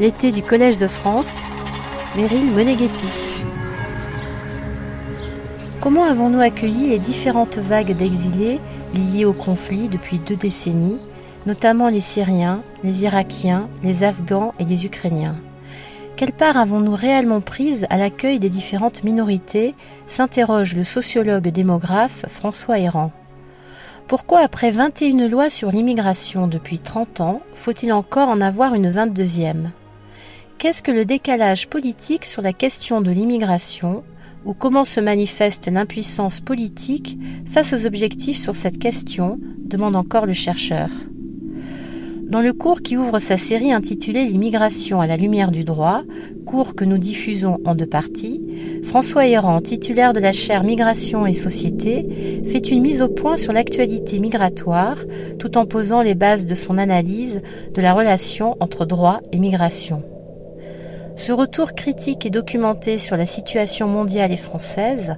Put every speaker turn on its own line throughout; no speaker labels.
L'été du Collège de France, Meryl Moneghetti. Comment avons-nous accueilli les différentes vagues d'exilés liées au conflit depuis deux décennies, notamment les Syriens, les Irakiens, les Afghans et les Ukrainiens? Quelle part avons-nous réellement prise à l'accueil des différentes minorités? s'interroge le sociologue démographe François Héran. Pourquoi après 21 lois sur l'immigration depuis 30 ans, faut-il encore en avoir une 22e Qu'est-ce que le décalage politique sur la question de l'immigration? Ou comment se manifeste l'impuissance politique face aux objectifs sur cette question? demande encore le chercheur. Dans le cours qui ouvre sa série intitulée L'immigration à la lumière du droit, cours que nous diffusons en deux parties, François Héran, titulaire de la chaire Migration et Société, fait une mise au point sur l'actualité migratoire tout en posant les bases de son analyse de la relation entre droit et migration. Ce retour critique et documenté sur la situation mondiale et française,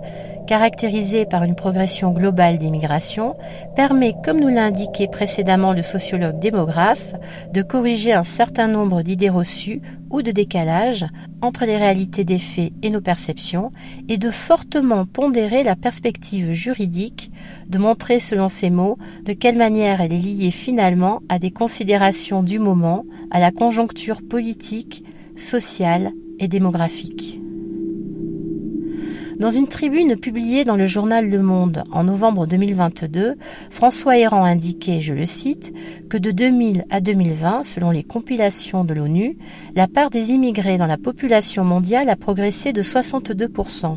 caractérisée par une progression globale des migrations, permet, comme nous l'a indiqué précédemment le sociologue démographe, de corriger un certain nombre d'idées reçues ou de décalages entre les réalités des faits et nos perceptions, et de fortement pondérer la perspective juridique, de montrer selon ces mots de quelle manière elle est liée finalement à des considérations du moment, à la conjoncture politique, sociale et démographique. Dans une tribune publiée dans le journal Le Monde en novembre 2022, François Héran indiquait, je le cite, que de 2000 à 2020, selon les compilations de l'ONU, la part des immigrés dans la population mondiale a progressé de 62%.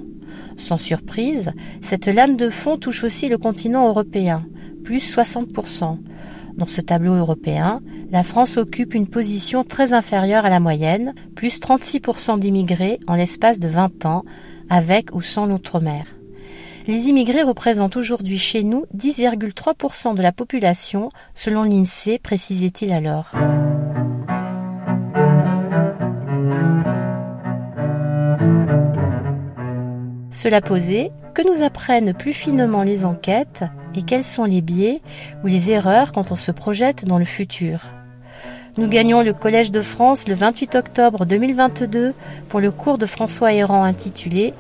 Sans surprise, cette lame de fond touche aussi le continent européen, plus 60%. Dans ce tableau européen, la France occupe une position très inférieure à la moyenne, plus 36% d'immigrés en l'espace de 20 ans, avec ou sans l'outre-mer. Les immigrés représentent aujourd'hui chez nous 10,3% de la population, selon l'INSEE, précisait-il alors. Cela posé, que nous apprennent plus finement les enquêtes et quels sont les biais ou les erreurs quand on se projette dans le futur? Nous gagnons le Collège de France le 28 octobre 2022 pour le cours de François Héran intitulé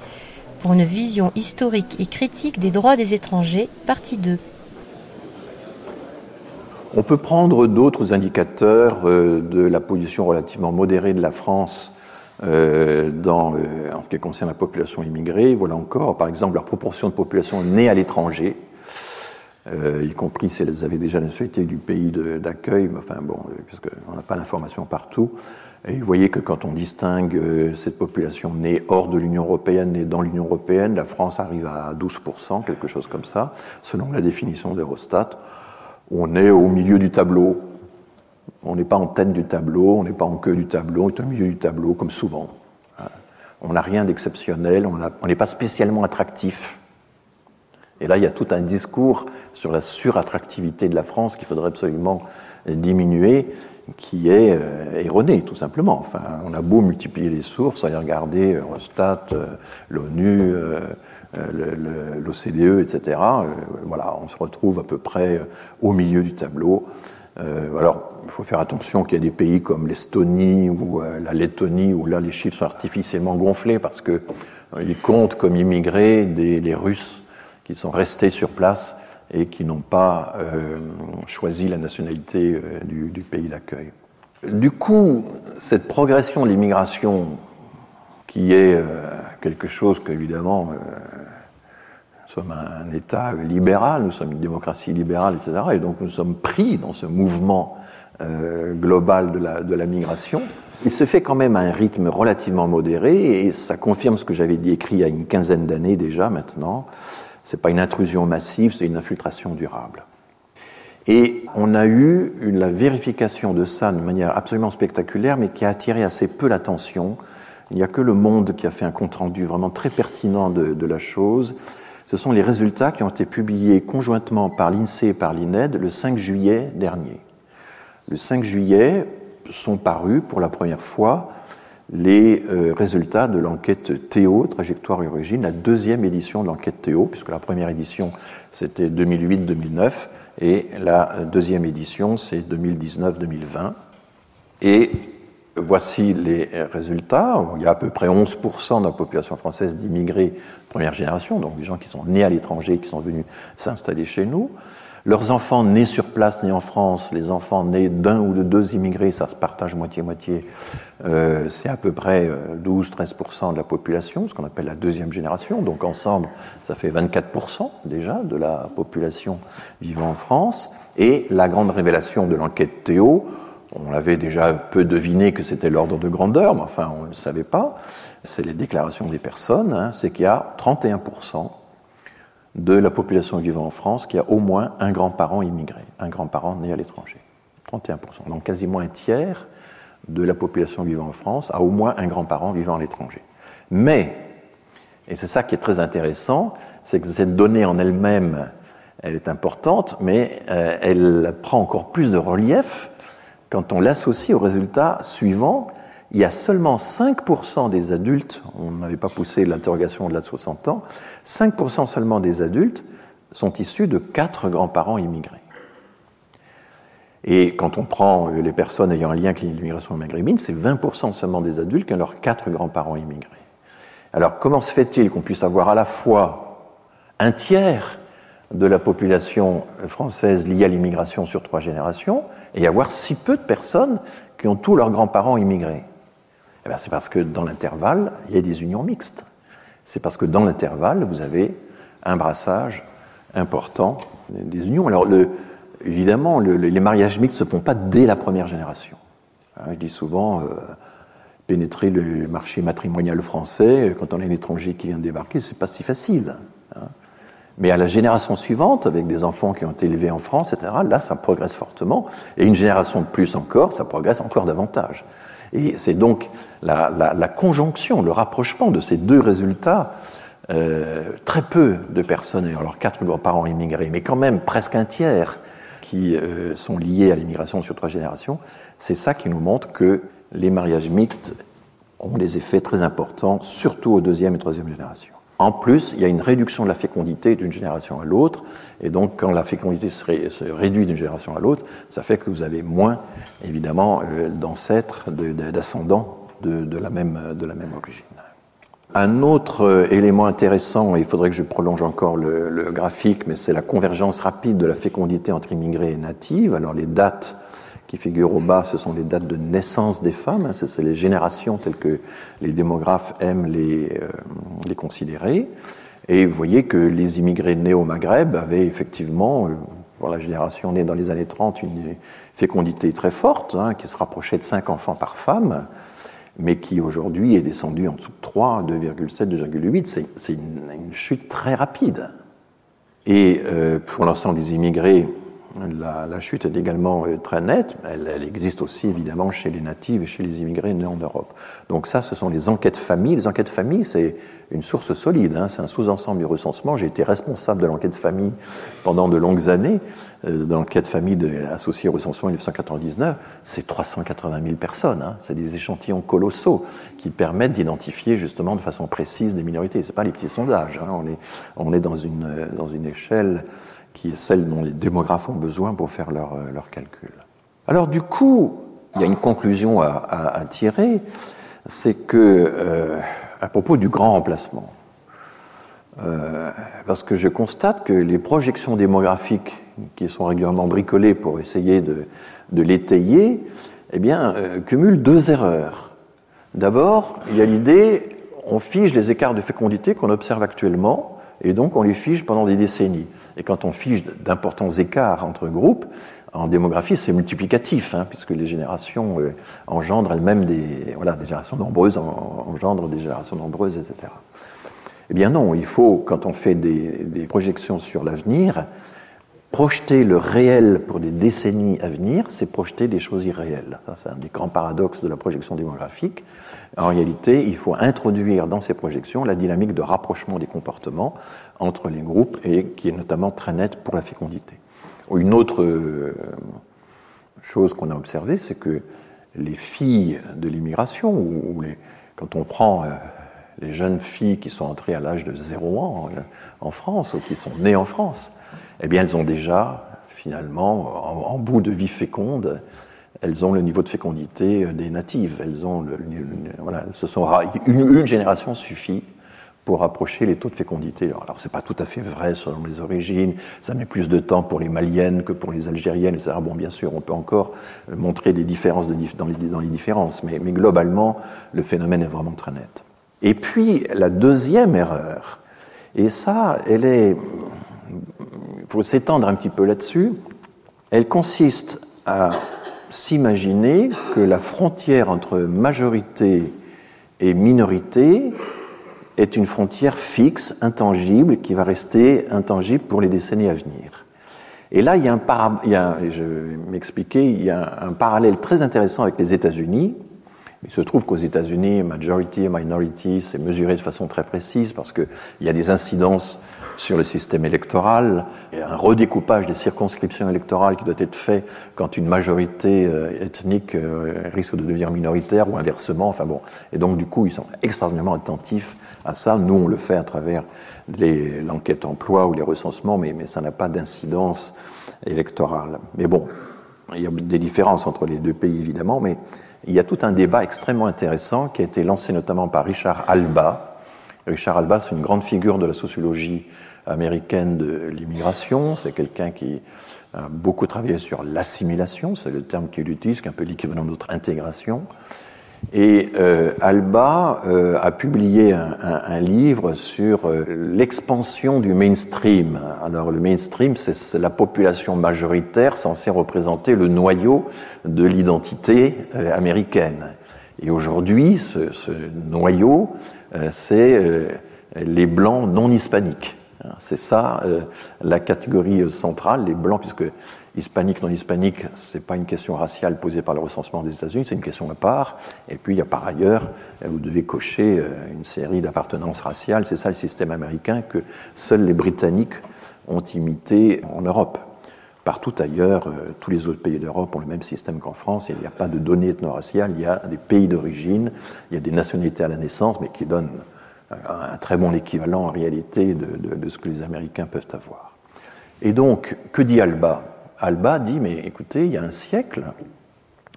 Pour une vision historique et critique des droits des étrangers, partie 2.
On peut prendre d'autres indicateurs euh, de la position relativement modérée de la France euh, dans, en ce qui concerne la population immigrée. Voilà encore, par exemple, la proportion de population née à l'étranger, euh, y compris si elles avaient déjà la nationalité du pays d'accueil, enfin bon, euh, puisqu'on n'a pas l'information partout. Et vous voyez que quand on distingue euh, cette population née hors de l'Union européenne et dans l'Union européenne, la France arrive à 12%, quelque chose comme ça, selon la définition d'Eurostat. On est au milieu du tableau. On n'est pas en tête du tableau, on n'est pas en queue du tableau, on est au milieu du tableau, comme souvent. On n'a rien d'exceptionnel, on n'est pas spécialement attractif et là, il y a tout un discours sur la surattractivité de la France qu'il faudrait absolument diminuer, qui est euh, erroné, tout simplement. Enfin, on a beau multiplier les sources, aller regarder Eurostat, euh, l'ONU, euh, l'OCDE, etc. voilà, on se retrouve à peu près au milieu du tableau. alors, il faut faire attention qu'il y a des pays comme l'Estonie ou la Lettonie où là les chiffres sont artificiellement gonflés parce que comptent comme immigrés les Russes qui sont restés sur place et qui n'ont pas euh, choisi la nationalité euh, du, du, pays d'accueil. Du coup, cette progression de l'immigration, qui est euh, quelque chose qu'évidemment, euh, nous sommes un État libéral, nous sommes une démocratie libérale, etc., et donc nous sommes pris dans ce mouvement global de la, de la migration. Il se fait quand même à un rythme relativement modéré, et ça confirme ce que j'avais écrit il y a une quinzaine d'années déjà maintenant, c'est pas une intrusion massive, c'est une infiltration durable. Et on a eu la vérification de ça de manière absolument spectaculaire, mais qui a attiré assez peu l'attention. Il n'y a que le Monde qui a fait un compte-rendu vraiment très pertinent de, de, la chose. Ce sont les résultats qui ont été publiés conjointement par l'INSEE et par l'INED le 5 juillet dernier. Le 5 juillet sont parus pour la première fois les euh, résultats de l'enquête Théo, Trajectoire et Origine, la deuxième édition de l'enquête Théo, puisque la première édition c'était 2008-2009 et la deuxième édition c'est 2019-2020. Et voici les résultats. Il y a à peu près 11% de la population française d'immigrés première génération, donc des gens qui sont nés à l'étranger, qui sont venus s'installer chez nous. Leurs enfants nés sur place, nés en France, les enfants nés d'un ou de deux immigrés, ça se partage moitié-moitié, euh, c'est à peu près 12-13% euh, de la population, ce qu'on appelle la deuxième génération. Donc ensemble, ça fait 24% déjà de la population vivant en France. Et la grande révélation de l'enquête Théo, on l'avait déjà peu deviné que c'était l'ordre de grandeur, mais enfin on ne le savait pas, c'est les déclarations des personnes, hein, c'est qu'il y a 31% de la population vivant en France qui a au moins un grand-parent immigré, un grand-parent né à l'étranger. 31%. Donc quasiment un tiers de la population vivant en France a au moins un grand-parent vivant à l'étranger. Mais, et c'est ça qui est très intéressant, c'est que cette donnée en elle-même, elle est importante, mais euh, elle prend encore plus de relief quand on l'associe au résultat suivant il y a seulement 5% des adultes, on n'avait pas poussé l'interrogation au-delà de 60 ans, 5% seulement des adultes sont issus de quatre grands-parents immigrés. Et quand on prend les personnes ayant un lien avec l'immigration maghrébine, c'est 20% seulement des adultes qui ont leurs quatre grands-parents immigrés. Alors comment se fait-il qu'on puisse avoir à la fois un tiers de la population française liée à l'immigration sur trois générations et avoir si peu de personnes qui ont tous leurs grands-parents immigrés? Eh C'est parce que dans l'intervalle, il y a des unions mixtes. C'est parce que dans l'intervalle, vous avez un brassage important des unions. Alors, évidemment, les mariages mixtes ne se font pas dès la première génération. Hein, je dis souvent, euh, pénétrer le marché matrimonial français, quand on est un étranger qui vient de débarquer, c'est pas si facile. Hein. Mais à la génération suivante, avec des enfants qui ont été élevés en France, etc., là, ça progresse fortement. Et une génération de plus encore, ça progresse encore davantage. Et c'est donc la, conjonction, le rapprochement de ces deux résultats, euh, très peu de personnes ayant leurs quatre grands-parents immigrés, mais quand même presque un tiers qui euh, sont liés à l'immigration sur trois générations, c'est ça qui nous montre que les mariages mixtes ont des effets très importants, surtout aux deuxième et troisième générations. En plus, il y a une réduction de la fécondité d'une génération à l'autre, et donc quand la fécondité se, réduit d'une génération à l'autre, ça fait que vous avez moins, évidemment, euh, d'ancêtres, d'ascendants de, la même, origine. Un autre euh, élément intéressant, et il faudrait que je prolonge encore le, graphique, mais c'est la convergence rapide de la fécondité entre immigrés et natives. Alors les dates qui figurent au bas, ce sont les dates de naissance des femmes, hein, c'est les générations telles que les démographes aiment les, euh, les considérer. Et vous voyez que les immigrés nés au Maghreb avaient effectivement, euh, pour la génération née dans les années 30, une fécondité très forte, hein, qui se rapprochait de 5 enfants par femme, mais qui aujourd'hui est descendue en dessous de 3, 2,7, 2,8. C'est une, une, chute très rapide. Et euh, pour l'ensemble des immigrés, la, chute est également euh, très nette. Elle, existe aussi évidemment chez les natifs et chez les immigrés nés en Europe. Donc ça, ce sont les enquêtes famille. Les enquêtes famille, c'est une source solide. Hein. C'est un sous-ensemble du recensement. J'ai été responsable de l'enquête famille pendant de longues années. Euh, dans l'enquête famille associée au recensement 1999, c'est 380 000 personnes. Hein. C'est des échantillons colossaux qui permettent d'identifier justement de façon précise des minorités. C'est pas les petits sondages. Hein. On est, on est dans une, dans une échelle qui est celle dont les démographes ont besoin pour faire leurs leur euh, calculs. Alors du coup, il y a une conclusion à, tirer, c'est que euh, à propos du grand remplacement, euh, parce que je constate que les projections démographiques qui sont régulièrement bricolées pour essayer de, de l'étayer, eh bien, euh, cumulent deux erreurs. D'abord, il y a l'idée, on fige les écarts de fécondité qu'on observe actuellement, et donc on les fige pendant des décennies. Et quand on fiche d'importants écarts entre groupes, en démographie, c'est multiplicatif, hein, puisque les générations euh, engendrent elles-mêmes des, voilà, des générations nombreuses, engendrent des générations nombreuses, etc. Eh bien non, il faut, quand on fait des, des projections sur l'avenir, projeter le réel pour des décennies à venir, c'est projeter des choses irréelles. C'est un des grands paradoxes de la projection démographique. En réalité, il faut introduire dans ces projections la dynamique de rapprochement des comportements entre les groupes et qui est notamment très nette pour la fécondité. Une autre euh, chose qu'on a observée, c'est que les filles de l'immigration, ou, les, quand on prend les jeunes filles qui sont entrées à l'âge de 0 ans en, France, ou qui sont nées en France, eh bien elles ont déjà, finalement, en, bout de vie féconde, elles ont le niveau de fécondité des natives. Elles ont le, voilà, ce sont une, génération suffit pour approcher les taux de fécondité. Alors, c'est pas tout à fait vrai selon les origines, ça met plus de temps pour les maliennes que pour les algériennes, etc. Bon, bien sûr, on peut encore montrer des différences dans, les, différences, mais, globalement, le phénomène est vraiment très net. Et puis, la deuxième erreur, et ça, elle est, faut s'étendre un petit peu là-dessus, elle consiste à s'imaginer que la frontière entre majorité et minorité est une frontière fixe, intangible, qui va rester intangible pour les décennies à venir. Et là, il y a un, il y a, je vais il y a un parallèle très intéressant avec les États-Unis. Il se trouve qu'aux États-Unis, majority et minority, c'est mesuré de façon très précise parce qu'il y a des incidences sur le système électoral, et un redécoupage des circonscriptions électorales qui doit être fait quand une majorité euh, ethnique euh, risque de devenir minoritaire ou inversement. Enfin bon, et donc du coup, ils sont extraordinairement attentifs à ça. Nous, on le fait à travers l'enquête emploi ou les recensements, mais, mais ça n'a pas d'incidence électorale. Mais bon, il y a des différences entre les deux pays évidemment, mais il y a tout un débat extrêmement intéressant qui a été lancé notamment par Richard Alba. Richard Alba, c'est une grande figure de la sociologie américaine de l'immigration. C'est quelqu'un qui a beaucoup travaillé sur l'assimilation, c'est le terme qu'il utilise, qui est un peu l'équivalent de notre intégration. Et euh, Alba euh, a publié un, un, livre sur euh, l'expansion du mainstream. Alors le mainstream, c'est la population majoritaire censée représenter le noyau de l'identité euh, américaine. Et aujourd'hui, ce, ce, noyau, c'est les blancs non hispaniques. C'est ça la catégorie centrale, les blancs, puisque hispanique, non hispanique, c'est pas une question raciale posée par le recensement des États-Unis, c'est une question à part. Et puis il y a par ailleurs, vous devez cocher euh, une série d'appartenances raciales. C'est ça le système américain que seuls les Britanniques ont imité en Europe. Partout ailleurs, euh, tous les autres pays d'Europe ont le même système qu'en France. Il n'y a pas de données ethno-raciales, il y a des pays d'origine, il y a des nationalités à la naissance, mais qui donnent un très bon équivalent en réalité de, ce que les Américains peuvent avoir. Et donc, que dit Alba? Alba dit, mais écoutez, il y a un siècle,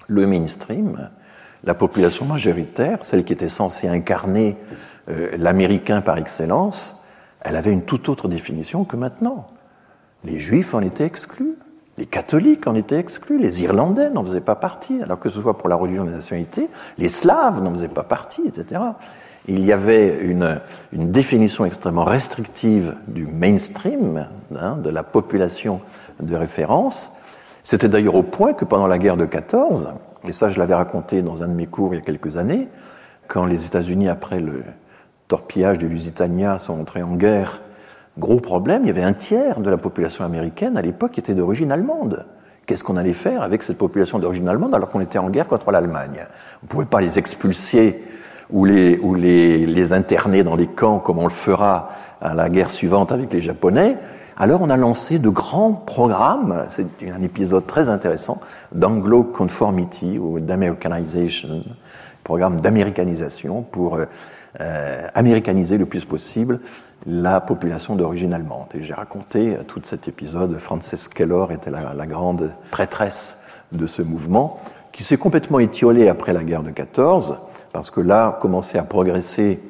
le mainstream, la population majoritaire, celle qui était censée incarner euh, l'américain par excellence, elle avait une toute autre définition que maintenant. Les juifs en étaient exclus, les catholiques en étaient exclus, les irlandais n'en faisaient pas partie, alors que ce soit pour la religion des nationalités, les slaves n'en faisaient pas partie, etc. Il y avait une, une définition extrêmement restrictive du mainstream, hein, de la population de référence. C'était d'ailleurs au point que pendant la guerre de 14, et ça je l'avais raconté dans un de mes cours il y a quelques années, quand les États-Unis, après le torpillage de Lusitania, sont entrés en guerre, gros problème, il y avait un tiers de la population américaine à l'époque qui était d'origine allemande. Qu'est-ce qu'on allait faire avec cette population d'origine allemande alors qu'on était en guerre contre l'Allemagne? On ne pouvait pas les expulser ou les, ou les, les interner dans les camps comme on le fera à la guerre suivante avec les Japonais. Alors on a lancé de grands programmes, c'est un épisode très intéressant, d'anglo-conformity ou d'americanization, programme d'américanisation pour euh, euh, américaniser le plus possible la population d'origine allemande. Et j'ai raconté euh, tout cet épisode, Frances Kellor était la, la grande prêtresse de ce mouvement, qui s'est complètement étiolé après la guerre de 14, parce que là commençait à progresser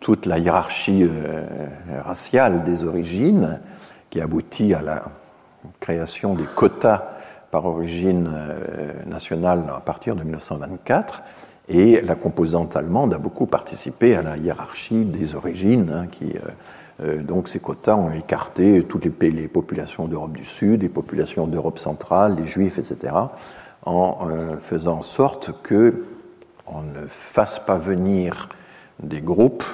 toute la hiérarchie euh, raciale des origines, qui aboutit à la création des quotas par origine euh, nationale à partir de 1924. Et la composante allemande a beaucoup participé à la hiérarchie des origines, hein, qui, euh, euh, donc ces quotas ont écarté toutes les, les populations d'Europe du Sud, les populations d'Europe centrale, les Juifs, etc., en faisant en sorte que on ne fasse pas venir des groupes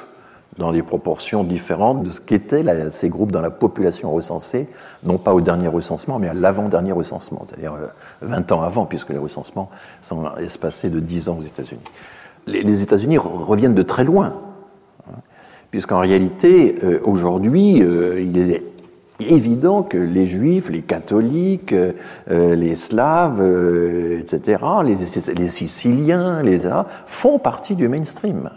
dans des proportions différentes de ce qu'étaient ces groupes dans la population recensée, non pas au dernier recensement, mais à l'avant-dernier recensement, c'est-à-dire 20 euh, ans avant, puisque les recensements sont espacés de 10 ans aux États-Unis. Les, États-Unis reviennent de très loin, hein, puisqu'en réalité, euh, aujourd'hui, euh, il est évident que les juifs, les catholiques, les slaves, etc., les, les, siciliens, les font partie du mainstream.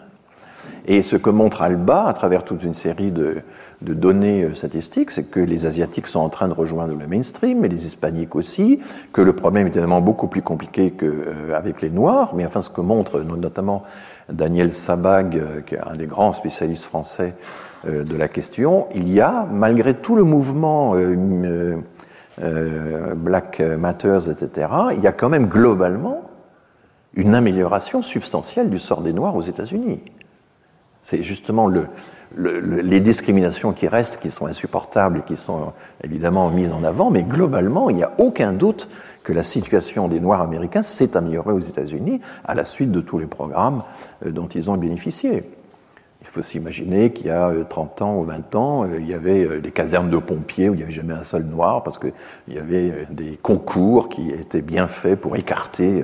Et ce que montre Alba, à travers toute une série de, de données euh, statistiques, c'est que les Asiatiques sont en train de rejoindre le mainstream, mais les Hispaniques aussi, que le problème est évidemment beaucoup plus compliqué qu'avec euh, les Noirs, mais enfin ce que montre notamment Daniel Sabag, euh, qui est un des grands spécialistes français de la question, il y a, malgré tout le mouvement Black Matters, etc., il y a quand même globalement une amélioration substantielle du sort des Noirs aux États-Unis. C'est justement le, les discriminations qui restent, qui sont insupportables et qui sont évidemment mises en avant, mais globalement, il n'y a aucun doute que la situation des Noirs américains s'est améliorée aux États-Unis à la suite de tous les programmes euh, dont ils ont bénéficié. Il faut s'imaginer qu'il y a 30 euh, ans ou 20 ans, euh, il y avait des casernes de pompiers où il n'y avait jamais un seul noir parce qu'il y avait des concours qui étaient bien faits pour écarter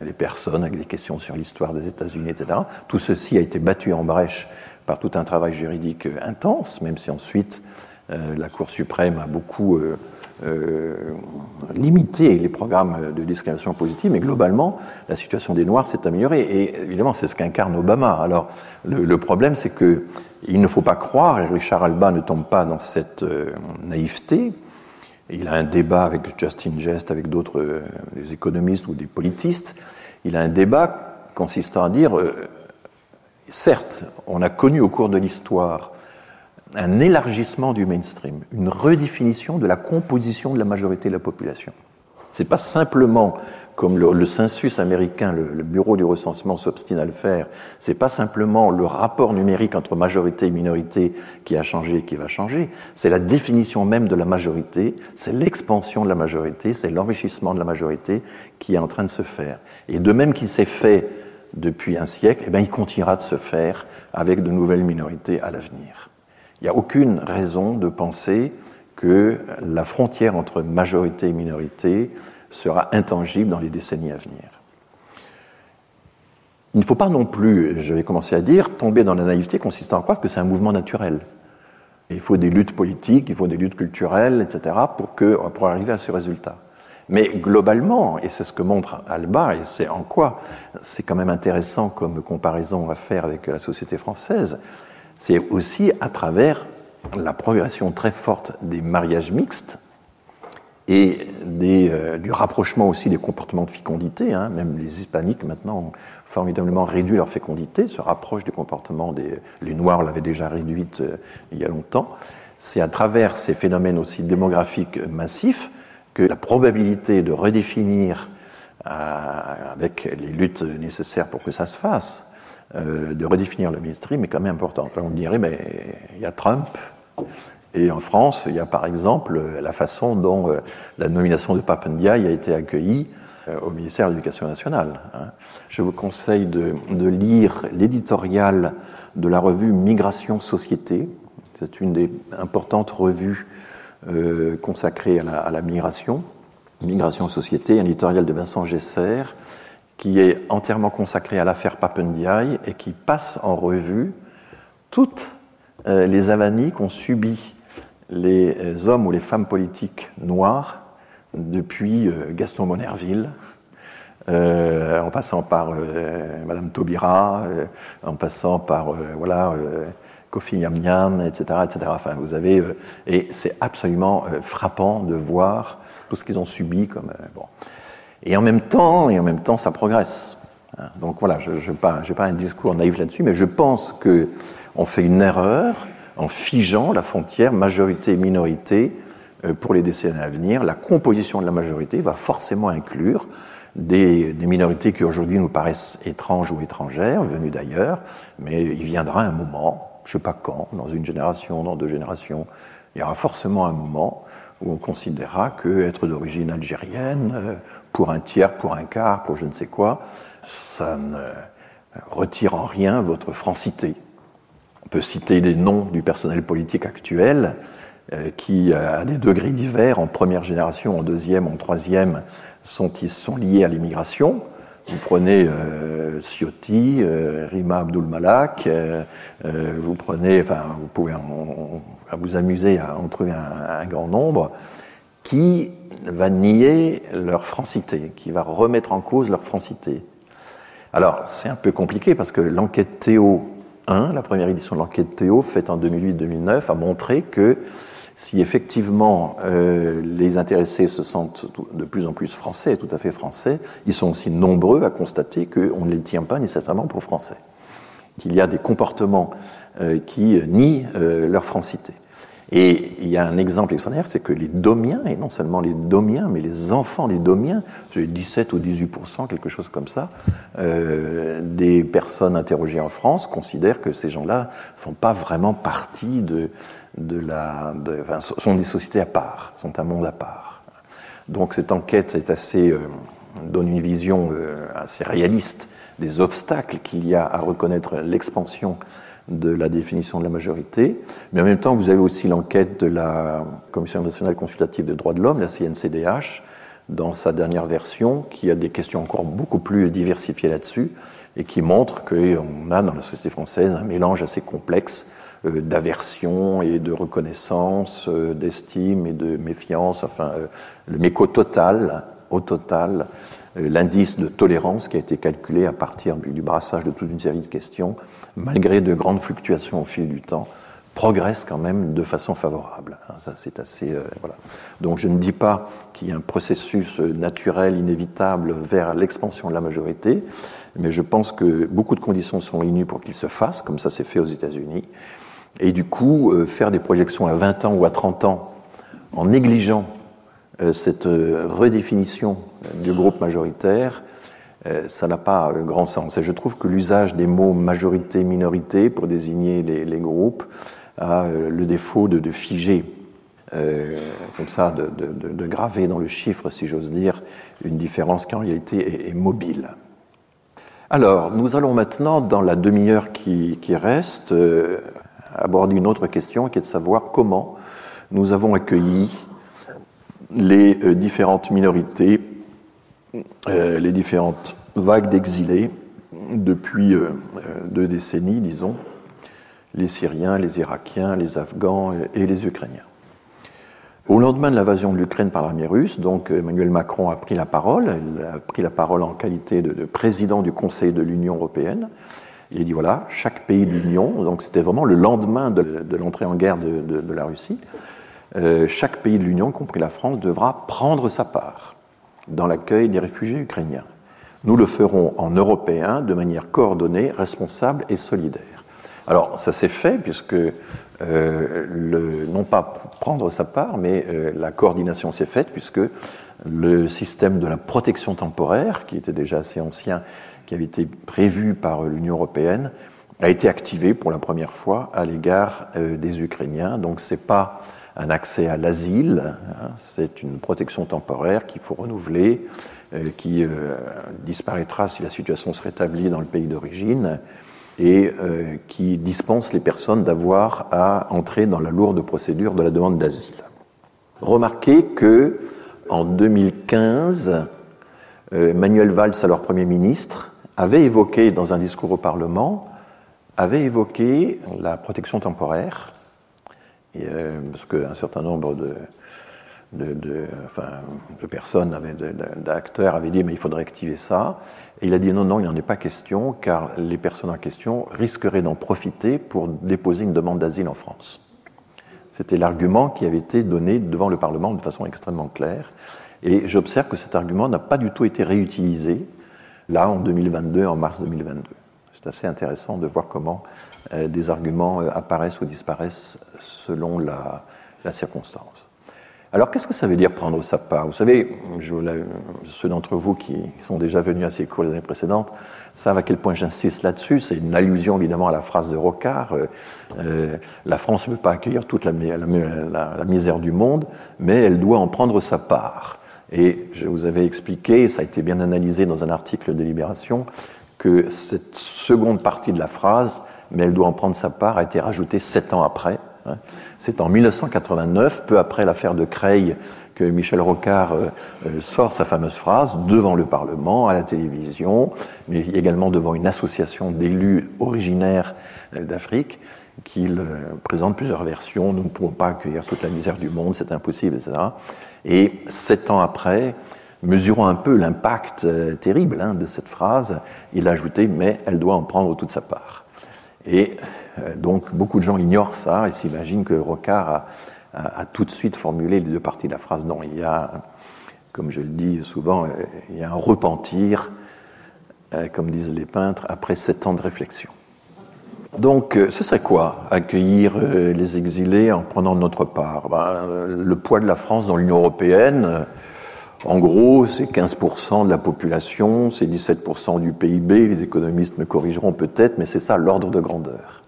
les personnes avec des questions sur l'histoire des États-Unis, etc. Tout ceci a été battu en brèche par tout un travail juridique intense, même si ensuite euh, la Cour suprême a beaucoup euh, euh, limité les programmes de discrimination positive, mais globalement, la situation des Noirs s'est améliorée. Et évidemment, c'est ce qu'incarne Obama. Alors, le, problème, c'est que il ne faut pas croire, et Richard Alba ne tombe pas dans cette naïveté. Il a un débat avec Justin Jest, avec d'autres économistes ou des politistes. Il a un débat consistant à dire certes, on a connu au cours de l'histoire un élargissement du mainstream, une redéfinition de la composition de la majorité de la population. C'est pas simplement comme le, census américain, le, bureau du recensement s'obstine à le faire, c'est pas simplement le rapport numérique entre majorité et minorité qui a changé et qui va changer, c'est la définition même de la majorité, c'est l'expansion de la majorité, c'est l'enrichissement de la majorité qui est en train de se faire. Et de même qu'il s'est fait depuis un siècle, eh bien, il continuera de se faire avec de nouvelles minorités à l'avenir. Il n'y a aucune raison de penser que la frontière entre majorité et minorité sera intangible dans les décennies à venir. Il ne faut pas non plus, je vais commencer à dire, tomber dans la naïveté consistant à croire que c'est un mouvement naturel. il faut des luttes politiques, il faut des luttes culturelles, etc., pour, que, pour arriver à ce résultat. Mais globalement, et c'est ce que montre Alba, et c'est en quoi c'est quand même intéressant comme comparaison à faire avec la société française, c'est aussi à travers la progression très forte des mariages mixtes et euh, du rapprochement aussi des comportements de fécondité. Hein. Même les hispaniques maintenant ont formidablement réduit leur fécondité, se rapprochent des comportements des... Les Noirs l'avaient déjà réduite euh, il y a longtemps. C'est à travers ces phénomènes aussi démographiques massifs que la probabilité de redéfinir, euh, avec les luttes nécessaires pour que ça se fasse, euh, de redéfinir le mainstream est quand même importante. On dirait, mais il y a Trump, et en France, il y a par exemple la façon dont euh, la nomination de Papendiaï a été accueillie au ministère de l'Éducation nationale. Hein. Je vous conseille de, lire l'éditorial de la revue Migration Société. C'est une des importantes revues euh, consacré à la, à la, migration, Migration Société, un éditorial de Vincent Gesser, qui est entièrement consacré à l'affaire Papendiaï et qui passe en revue toutes euh, les avanies qu'ont subi les euh, hommes ou les femmes politiques noirs depuis Gaston Monerville, euh, en passant par euh, Madame Taubira, en passant par voilà Kofi Yam etc., etc. Enfin, vous avez euh, et c'est absolument euh, frappant de voir tout ce qu'ils ont subi comme euh, bon. Et en même temps, et en même temps, ça progresse. Hein. Donc voilà, je n'ai pas, pas un discours naïf là-dessus, mais je pense que on fait une erreur en figeant la frontière majorité-minorité pour les décennies à venir. La composition de la majorité va forcément inclure des, des minorités qui aujourd'hui nous paraissent étranges ou étrangères, venues d'ailleurs, mais il viendra un moment je ne sais pas quand, dans une génération, dans deux générations, il y aura forcément un moment où on considérera que être d'origine algérienne, euh, pour un tiers, pour un quart, pour je ne sais quoi, ça ne retire en rien votre francité. On peut citer des noms du personnel politique actuel euh, qui, à des degrés divers, en première génération, en deuxième, en troisième, sont, sont liés à l'immigration. Vous prenez euh, Ciotti, euh, Rima Abdul Malak, euh, euh, vous prenez, enfin, vous pouvez vous amuser à en trouver un, grand nombre, qui va nier leur francité, qui va remettre en cause leur francité. Alors, c'est un peu compliqué parce que l'enquête Théo 1, la première édition de l'enquête Théo, faite en 2008-2009, a montré que si effectivement euh, les intéressés se sentent de plus en plus français, tout à fait français, ils sont aussi nombreux à constater qu'on ne les tient pas nécessairement pour français, qu'il y a des comportements euh, qui nient euh, leur francité. Et il y a un exemple extraordinaire, c'est que les Domiens, et non seulement les Domiens, mais les enfants des Domiens, 17 ou 18% quelque chose comme ça, euh, des personnes interrogées en France considèrent que ces gens-là font pas vraiment partie de, de la, de, enfin, sont des sociétés à part, sont un monde à part. Donc cette enquête est assez, euh, donne une vision euh, assez réaliste des obstacles qu'il y a à reconnaître l'expansion de la définition de la majorité, mais en même temps, vous avez aussi l'enquête de la Commission nationale consultative des droits de l'homme, la CNCDH, dans sa dernière version, qui a des questions encore beaucoup plus diversifiées là-dessus, et qui montre qu'on a dans la société française un mélange assez complexe euh, d'aversion et de reconnaissance, euh, d'estime et de méfiance, enfin, euh, le méco total, au total, l'indice de tolérance qui a été calculé à partir du brassage de toute une série de questions, malgré de grandes fluctuations au fil du temps, progresse quand même de façon favorable. Hein, ça, c'est assez. Euh, voilà. Donc, je ne dis pas qu'il y a un processus naturel, inévitable vers l'expansion de la majorité, mais je pense que beaucoup de conditions sont réunies pour qu'il se fasse, comme ça s'est fait aux États-Unis. Et du coup, euh, faire des projections à 20 ans ou à 30 ans en négligeant euh, cette redéfinition du groupe majoritaire, euh, ça n'a pas grand sens. Et je trouve que l'usage des mots majorité, minorité pour désigner les, groupes a euh, le défaut de, figer, euh, comme ça, de, graver dans le chiffre, si j'ose dire, une différence qui en réalité est, mobile. Alors, nous allons maintenant, dans la demi-heure qui, reste, aborder une autre question qui est de savoir comment nous avons accueilli les différentes minorités euh, les différentes vagues d'exilés depuis euh, euh, deux décennies, disons, les Syriens, les Irakiens, les Afghans et les Ukrainiens. Au lendemain de l'invasion de l'Ukraine par l'armée russe, donc Emmanuel Macron a pris la parole. Il a pris la parole en qualité de, président du Conseil de l'Union européenne. Il a dit voilà, chaque pays de l'Union, donc c'était vraiment le lendemain de, l'entrée en guerre de, la Russie, chaque pays de l'Union, compris la France, devra prendre sa part dans l'accueil des réfugiés ukrainiens. Nous le ferons en européen de manière coordonnée, responsable et solidaire. Alors ça s'est fait puisque euh, le, non pas prendre sa part, mais euh, la coordination s'est faite puisque le système de la protection temporaire, qui était déjà assez ancien, qui avait été prévu par l'Union européenne, a été activé pour la première fois à l'égard euh, des Ukrainiens. Donc c'est pas un accès à l'asile, hein, c'est une protection temporaire qu'il faut renouveler, euh, qui euh, disparaîtra si la situation se rétablit dans le pays d'origine et euh, qui dispense les personnes d'avoir à entrer dans la lourde procédure de la demande d'asile. Remarquez que en 2015, Manuel Valls, alors Premier ministre, avait évoqué dans un discours au Parlement, avait évoqué la protection temporaire euh, parce qu'un certain nombre de, personnes, d'acteurs avaient dit mais il faudrait activer ça. Et il a dit non, non, il n'en est pas question, car les personnes en question risqueraient d'en profiter pour déposer une demande d'asile en France. C'était l'argument qui avait été donné devant le Parlement de façon extrêmement claire. Et j'observe que cet argument n'a pas du tout été réutilisé, là, en 2022, en mars 2022. C'est assez intéressant de voir comment des arguments euh, apparaissent ou disparaissent selon la, circonstance. Alors, qu'est-ce que ça veut dire prendre sa part? Vous savez, ceux d'entre vous qui sont déjà venus à ces cours les années précédentes savent à quel point j'insiste là-dessus. C'est une allusion évidemment à la phrase de Rocard. Euh, la France ne veut pas accueillir toute la, la, misère du monde, mais elle doit en prendre sa part. Et je vous avais expliqué, ça a été bien analysé dans un article de Libération, que cette seconde partie de la phrase mais elle doit en prendre sa part, a été rajoutée sept ans après. Hein. C'est en 1989, peu après l'affaire de Creil, que Michel Rocard euh, euh, sort sa fameuse phrase devant le Parlement, à la télévision, mais également devant une association d'élus originaires euh, d'Afrique. qu'il présente plusieurs versions. Nous ne pouvons pas accueillir toute la misère du monde, c'est impossible, etc. Et sept ans après, mesurant un peu l'impact terrible hein, de cette phrase, il a ajouté mais elle doit en prendre toute sa part. Et euh, donc beaucoup de gens ignorent ça et s'imaginent que Rocard a, tout de suite formulé les deux parties de la phrase. Non, il y a, comme je le dis souvent, il y a un repentir, comme disent les peintres, après sept ans de réflexion. Donc, euh, ce serait quoi accueillir euh, les exilés en prenant notre part? Ben, Le poids de la France dans l'Union européenne, euh, en gros, c'est 15% de la population, c'est 17% du PIB. Les économistes me corrigeront peut-être, mais c'est ça l'ordre de grandeur.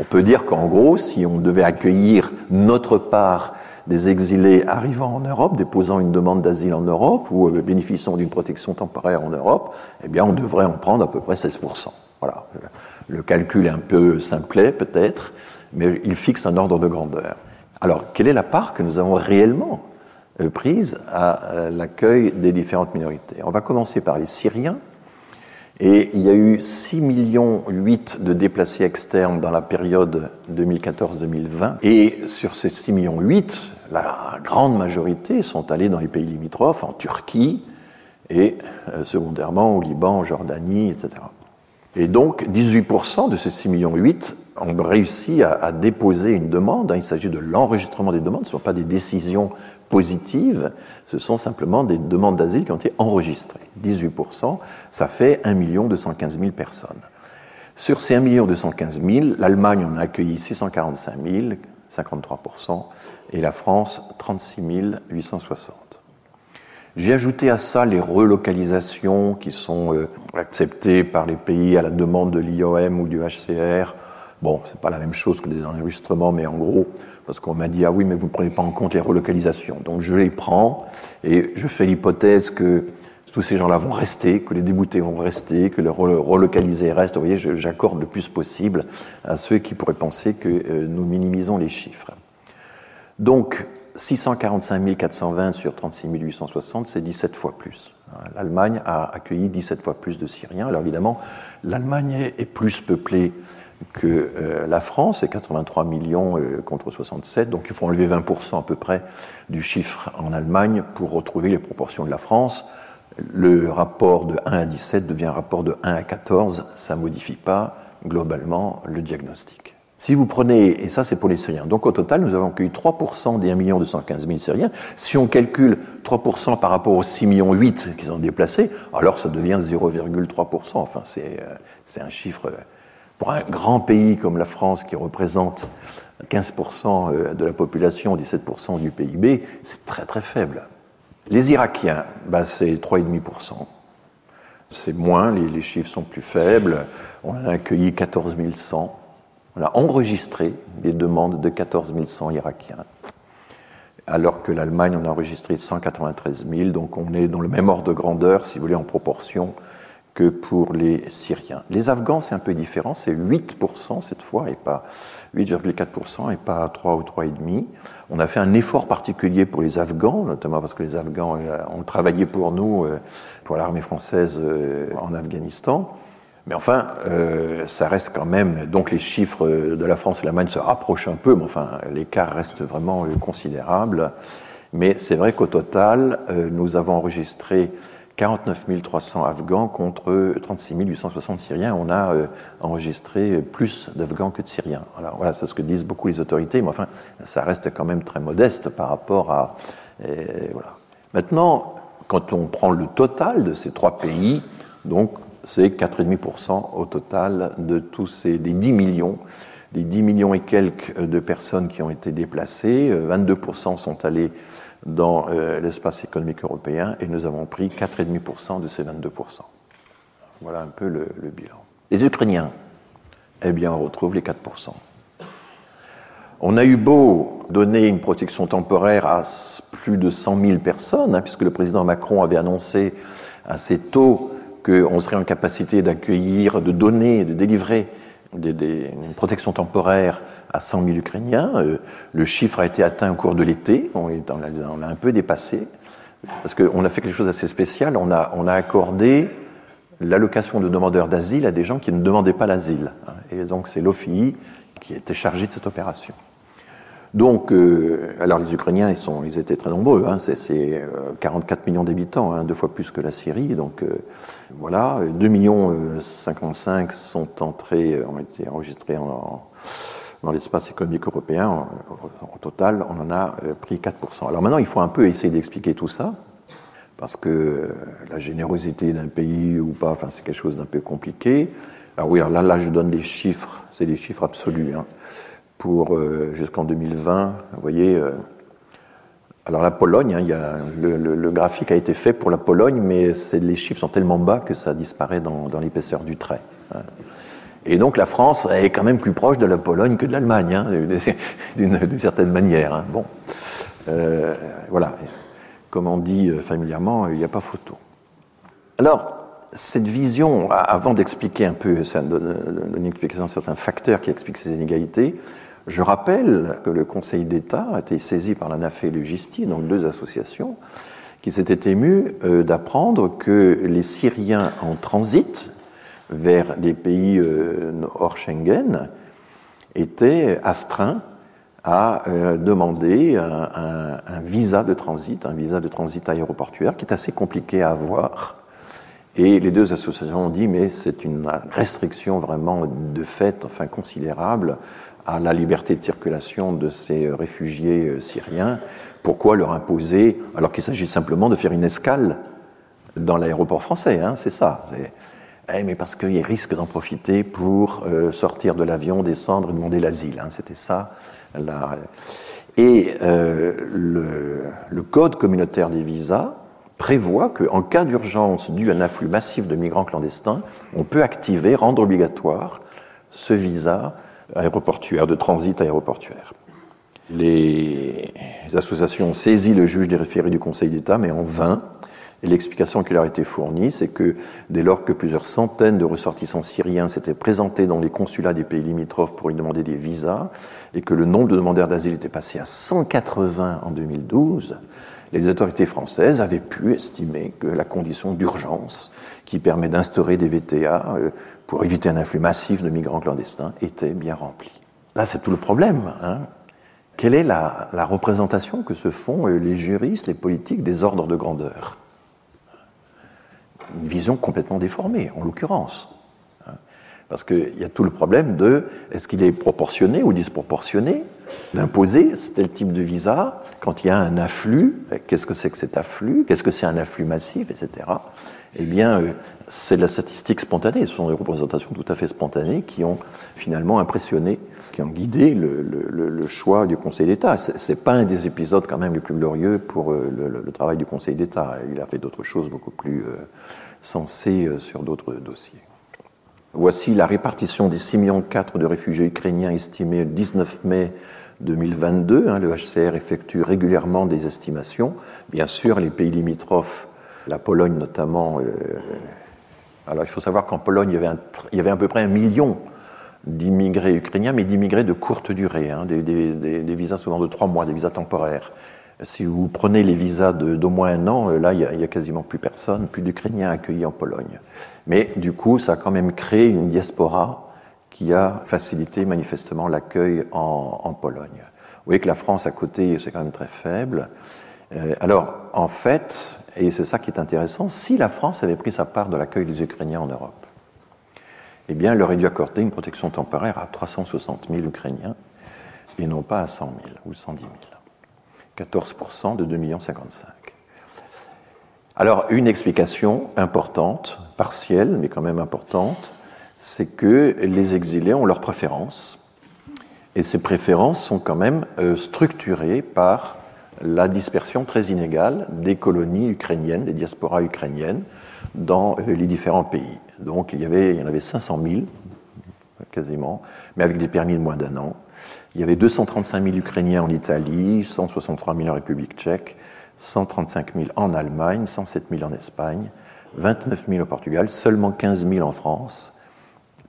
On peut dire qu'en gros, si on devait accueillir notre part des exilés arrivant en Europe, déposant une demande d'asile en Europe ou bénéficiant d'une protection temporaire en Europe, eh bien, on devrait en prendre à peu près 16%. Voilà. Le calcul est un peu simplet peut-être, mais il fixe un ordre de grandeur. Alors, quelle est la part que nous avons réellement euh, prise à euh, l'accueil des différentes minorités On va commencer par les Syriens. Et il y a eu 6 millions 8 de déplacés externes dans la période 2014-2020. Et sur ces 6 millions 8, la grande majorité sont allés dans les pays limitrophes, en Turquie et euh, secondairement au Liban, en Jordanie, etc. Et donc, 18% de ces 6,8 millions ont réussi à, déposer une demande. Il s'agit de l'enregistrement des demandes, ce ne sont pas des décisions positives, ce sont simplement des demandes d'asile qui ont été enregistrées. 18%, ça fait 1 215 000 personnes. Sur ces 1 215 000, l'Allemagne en a accueilli 645 000, 53%, et la France 36 860. J'ai ajouté à ça les relocalisations qui sont euh, acceptées par les pays à la demande de l'IOM ou du HCR. Bon, c'est pas la même chose que des enregistrements, mais en gros, parce qu'on m'a dit ah oui, mais vous ne prenez pas en compte les relocalisations. Donc je les prends et je fais l'hypothèse que tous ces gens-là vont rester, que les déboutés vont rester, que les relocalisés restent. Vous voyez, j'accorde le plus possible à ceux qui pourraient penser que euh, nous minimisons les chiffres. Donc, 645 420 sur 36 860, c'est 17 fois plus. L'Allemagne a accueilli 17 fois plus de Syriens. Alors évidemment, l'Allemagne est plus peuplée que euh, la France, c'est 83 millions euh, contre 67, donc il faut enlever 20% à peu près du chiffre en Allemagne pour retrouver les proportions de la France. Le rapport de 1 à 17 devient un rapport de 1 à 14, ça ne modifie pas globalement le diagnostic. Si vous prenez, et ça c'est pour les Syriens, donc au total nous avons accueilli 3% des 1 215 000 Syriens. Si on calcule 3% par rapport aux 6 millions 8 qui sont déplacés, alors ça devient 0,3%. Enfin c'est un chiffre, pour un grand pays comme la France qui représente 15% euh, de la population, 17% du PIB, c'est très très faible. Les Irakiens, bah, c'est 3,5%. C'est moins, les, chiffres sont plus faibles. On a accueilli 14 100. On a enregistré les demandes de 14 100 Irakiens, alors que l'Allemagne en a enregistré 193 000, donc on est dans le même ordre de grandeur, si vous voulez, en proportion que pour les Syriens. Les Afghans, c'est un peu différent, c'est 8% cette fois, et pas 8,4% et pas 3 ou 3,5%. On a fait un effort particulier pour les Afghans, notamment parce que les Afghans euh, ont travaillé pour nous, euh, pour l'armée française euh, en Afghanistan. Mais enfin, ça reste quand même. Donc les chiffres de la France et l'Allemagne se rapprochent un peu, mais enfin, l'écart reste vraiment considérable. Mais c'est vrai qu'au total, nous avons enregistré 49 300 Afghans contre 36 860 Syriens. On a euh, enregistré plus d'Afghans que de Syriens. Alors voilà, c'est ce que disent beaucoup les autorités, mais enfin, ça reste quand même très modeste par rapport à. voilà. Maintenant, quand on prend le total de ces trois pays, donc c'est 4,5% au total de tous ces des 10 millions, des 10 millions et quelques de personnes qui ont été déplacées. 22% sont allés dans euh, l'espace économique européen et nous avons pris 4,5% de ces 22%. Voilà un peu le, bilan. Les Ukrainiens, eh bien, on retrouve les 4%. On a eu beau donner une protection temporaire à plus de 100 000 personnes, hein, puisque le président Macron avait annoncé assez tôt qu'on serait en capacité d'accueillir, de donner, de délivrer des, une protection temporaire à 100 000 Ukrainiens. Euh, le chiffre a été atteint au cours de l'été, on, l'a un peu dépassé, parce qu'on a fait quelque chose d'assez spécial, on a, on a accordé l'allocation de demandeurs d'asile à des gens qui ne demandaient pas l'asile. Et donc c'est l'OFI qui était chargé de cette opération. Donc, euh, alors les Ukrainiens, ils, sont, ils étaient très nombreux, hein, c'est 44 euh, millions d'habitants, hein, deux fois plus que la Syrie. Donc euh, voilà, 2 millions 55 sont entrés, ont été enregistrés en, dans l'espace économique européen. En, total, on en a pris 4%. Alors maintenant, il faut un peu essayer d'expliquer tout ça, parce que la générosité d'un pays ou pas, enfin, c'est quelque chose d'un peu compliqué. Alors oui, alors là, là, je donne des chiffres, c'est des chiffres absolus. Hein euh, jusqu'en 2020. Vous voyez, euh, alors la Pologne, hein, le, graphique a été fait pour la Pologne, mais les chiffres sont tellement bas que ça disparaît dans, l'épaisseur du trait. Hein. Et donc la France est quand même plus proche de la Pologne que de l'Allemagne, hein, d'une certaine manière. Bon, euh, voilà. Comme on dit familièrement, il n'y a pas photo. Alors, cette vision, avant d'expliquer un peu, donner une explication sur certains facteurs qui expliquent ces inégalités, je rappelle que le Conseil d'État a été saisi par la NAFE et le GISTI, donc deux associations, qui s'étaient émues euh, d'apprendre que les Syriens en transit vers les pays euh, hors Schengen étaient astreints à euh, demander un, un, visa de transit, un visa de transit aéroportuaire qui est assez compliqué à avoir. Et les deux associations ont dit, mais c'est une restriction vraiment de fait, enfin considérable, à la liberté de circulation de ces réfugiés euh, syriens, pourquoi leur imposer, alors qu'il s'agit simplement de faire une escale dans l'aéroport français, hein, c'est ça. Eh, mais parce qu'ils risquent d'en profiter pour euh, sortir de l'avion, descendre et demander l'asile. Hein, C'était ça. Et euh, le, le, code communautaire des visas prévoit qu'en cas d'urgence due à un afflux massif de migrants clandestins, on peut activer, rendre obligatoire ce visa aéroportuaire, de transit aéroportuaire. Les associations ont saisi le juge des référés du Conseil d'État, mais en vain. Et l'explication qui leur a été fournie, c'est que dès lors que plusieurs centaines de ressortissants syriens s'étaient présentés dans les consulats des pays limitrophes pour y demander des visas, et que le nombre de demandeurs d'asile était passé à 180 en 2012, les autorités françaises avaient pu estimer que la condition d'urgence qui permet d'instaurer des VTA euh, pour éviter un afflux massif de migrants clandestins était bien rempli. Là, c'est tout le problème. Hein. Quelle est la, représentation que se font les juristes, les politiques des ordres de grandeur? Une vision complètement déformée, en l'occurrence. Hein. Parce qu'il y a tout le problème de est-ce qu'il est proportionné ou disproportionné d'imposer tel type de visa quand il y a un afflux? Qu'est-ce que c'est que cet afflux? Qu'est-ce que c'est un afflux massif, etc. Eh bien, euh, c'est de la statistique spontanée. Ce sont des représentations tout à fait spontanées qui ont finalement impressionné, qui ont guidé le, choix du Conseil d'État. C'est pas un des épisodes quand même les plus glorieux pour euh, le, travail du Conseil d'État. Il a fait d'autres choses beaucoup plus euh, sensées sur d'autres dossiers. Voici la répartition des 6,4 millions de réfugiés ukrainiens estimés le 19 mai 2022. Hein, le HCR effectue régulièrement des estimations. Bien sûr, les pays limitrophes, la Pologne notamment. Euh, alors, il faut savoir qu'en Pologne, il y, avait il y avait à peu près un million d'immigrés ukrainiens, mais d'immigrés de courte durée, hein, des, visas souvent de trois mois, des visas temporaires. Si vous prenez les visas d'au moins un an, euh, là, il n'y a, quasiment plus personne, plus d'Ukrainiens accueillis en Pologne. Mais du coup, ça a quand même créé une diaspora qui a facilité manifestement l'accueil en, Pologne. Vous voyez que la France à côté, c'est quand même très faible. Euh, alors, en fait, et c'est ça qui est intéressant, si la France avait pris sa part de l'accueil des Ukrainiens en Europe, eh bien, elle aurait dû accorder une protection temporaire à 360 000 Ukrainiens et non pas à 100 000 ou 110 000. 14% de 2 55 Alors, une explication importante, partielle, mais quand même importante, c'est que les exilés ont leurs préférences, et ces préférences sont quand même euh, structurées par la dispersion très inégale des colonies ukrainiennes, des diasporas ukrainiennes, dans euh, les différents pays. Donc il y, il y en avait 500 000, quasiment, mais avec des permis de moins d'un an. Il y avait 235 000 Ukrainiens en Italie, 163 000 en République tchèque, 135 000 en Allemagne, 107 000 en Espagne, 29 000 au Portugal, seulement 15 000 en France,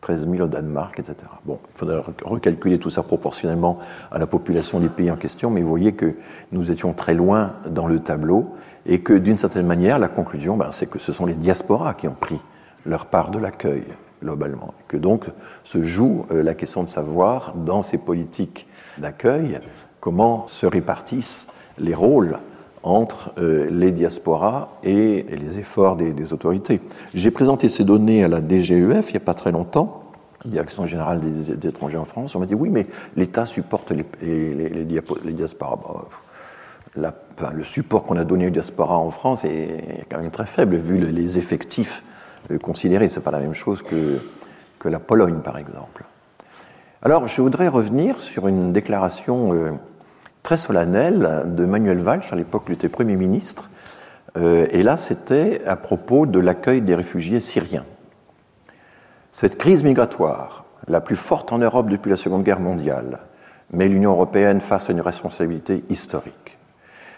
13 000 au Danemark, etc. Bon, il faudrait recalculer tout ça proportionnellement à la population des pays en question, mais vous voyez que nous étions très loin dans le tableau et que d'une certaine manière, la conclusion, ben, c'est que ce sont les diasporas qui ont pris leur part de l'accueil. globalement. Que donc se joue la question de savoir, dans ces politiques d'accueil, comment se répartissent les rôles entre les diasporas et, les efforts des, autorités. J'ai présenté ces données à la DGEF il n'y a pas très longtemps, Direction générale des, étrangers en France. On m'a dit oui, mais l'État supporte les, diasporas. Bah, le support qu'on a donné aux diasporas en France est quand même très faible vu les effectifs euh, considérés. C'est pas la même chose que, que la Pologne, par exemple. Alors, je voudrais revenir sur une déclaration euh, très solennelle de Manuel Valls, à l'époque, il était Premier ministre. Euh, et là, c'était à propos de l'accueil des réfugiés syriens. Cette crise migratoire, la plus forte en Europe depuis la Seconde Guerre mondiale, met l'Union européenne face à une responsabilité historique.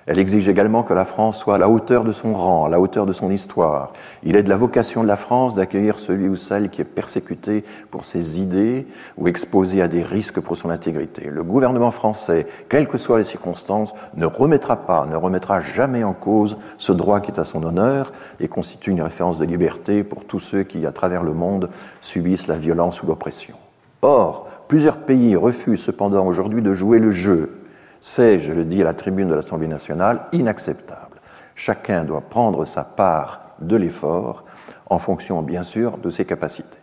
Elle exige également que la France soit à la hauteur de son rang, à la hauteur de son histoire. Il est de la vocation de la France d'accueillir celui ou celle qui est persécuté pour ses idées ou exposé à des risques pour son intégrité. Le gouvernement français, quelles que soient les circonstances, ne remettra pas, ne remettra jamais en cause ce droit qui est à son honneur et constitue une référence de liberté pour tous ceux qui, à travers le monde, subissent la violence ou l'oppression. Or, plusieurs pays refusent cependant aujourd'hui de jouer le jeu c'est, je le dis à la tribune de l'Assemblée nationale, inacceptable. Chacun doit prendre sa part de l'effort en fonction, bien sûr, de ses capacités.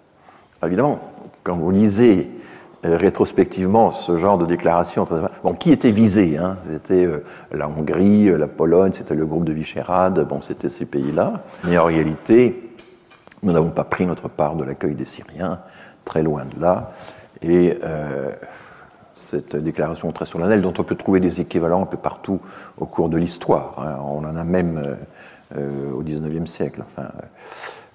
Évidemment, quand vous lisez euh, rétrospectivement ce genre de déclaration, bon, qui était visé hein? C'était euh, la Hongrie, euh, la Pologne, c'était le groupe de Visegrad, bon, c'était ces pays-là. Mais en réalité, nous n'avons pas pris notre part de l'accueil des Syriens, très loin de là. Et cette déclaration très solennelle dont on peut trouver des équivalents un peu partout au cours de l'histoire. Hein. On en a même euh, euh, au XIXe siècle. Enfin,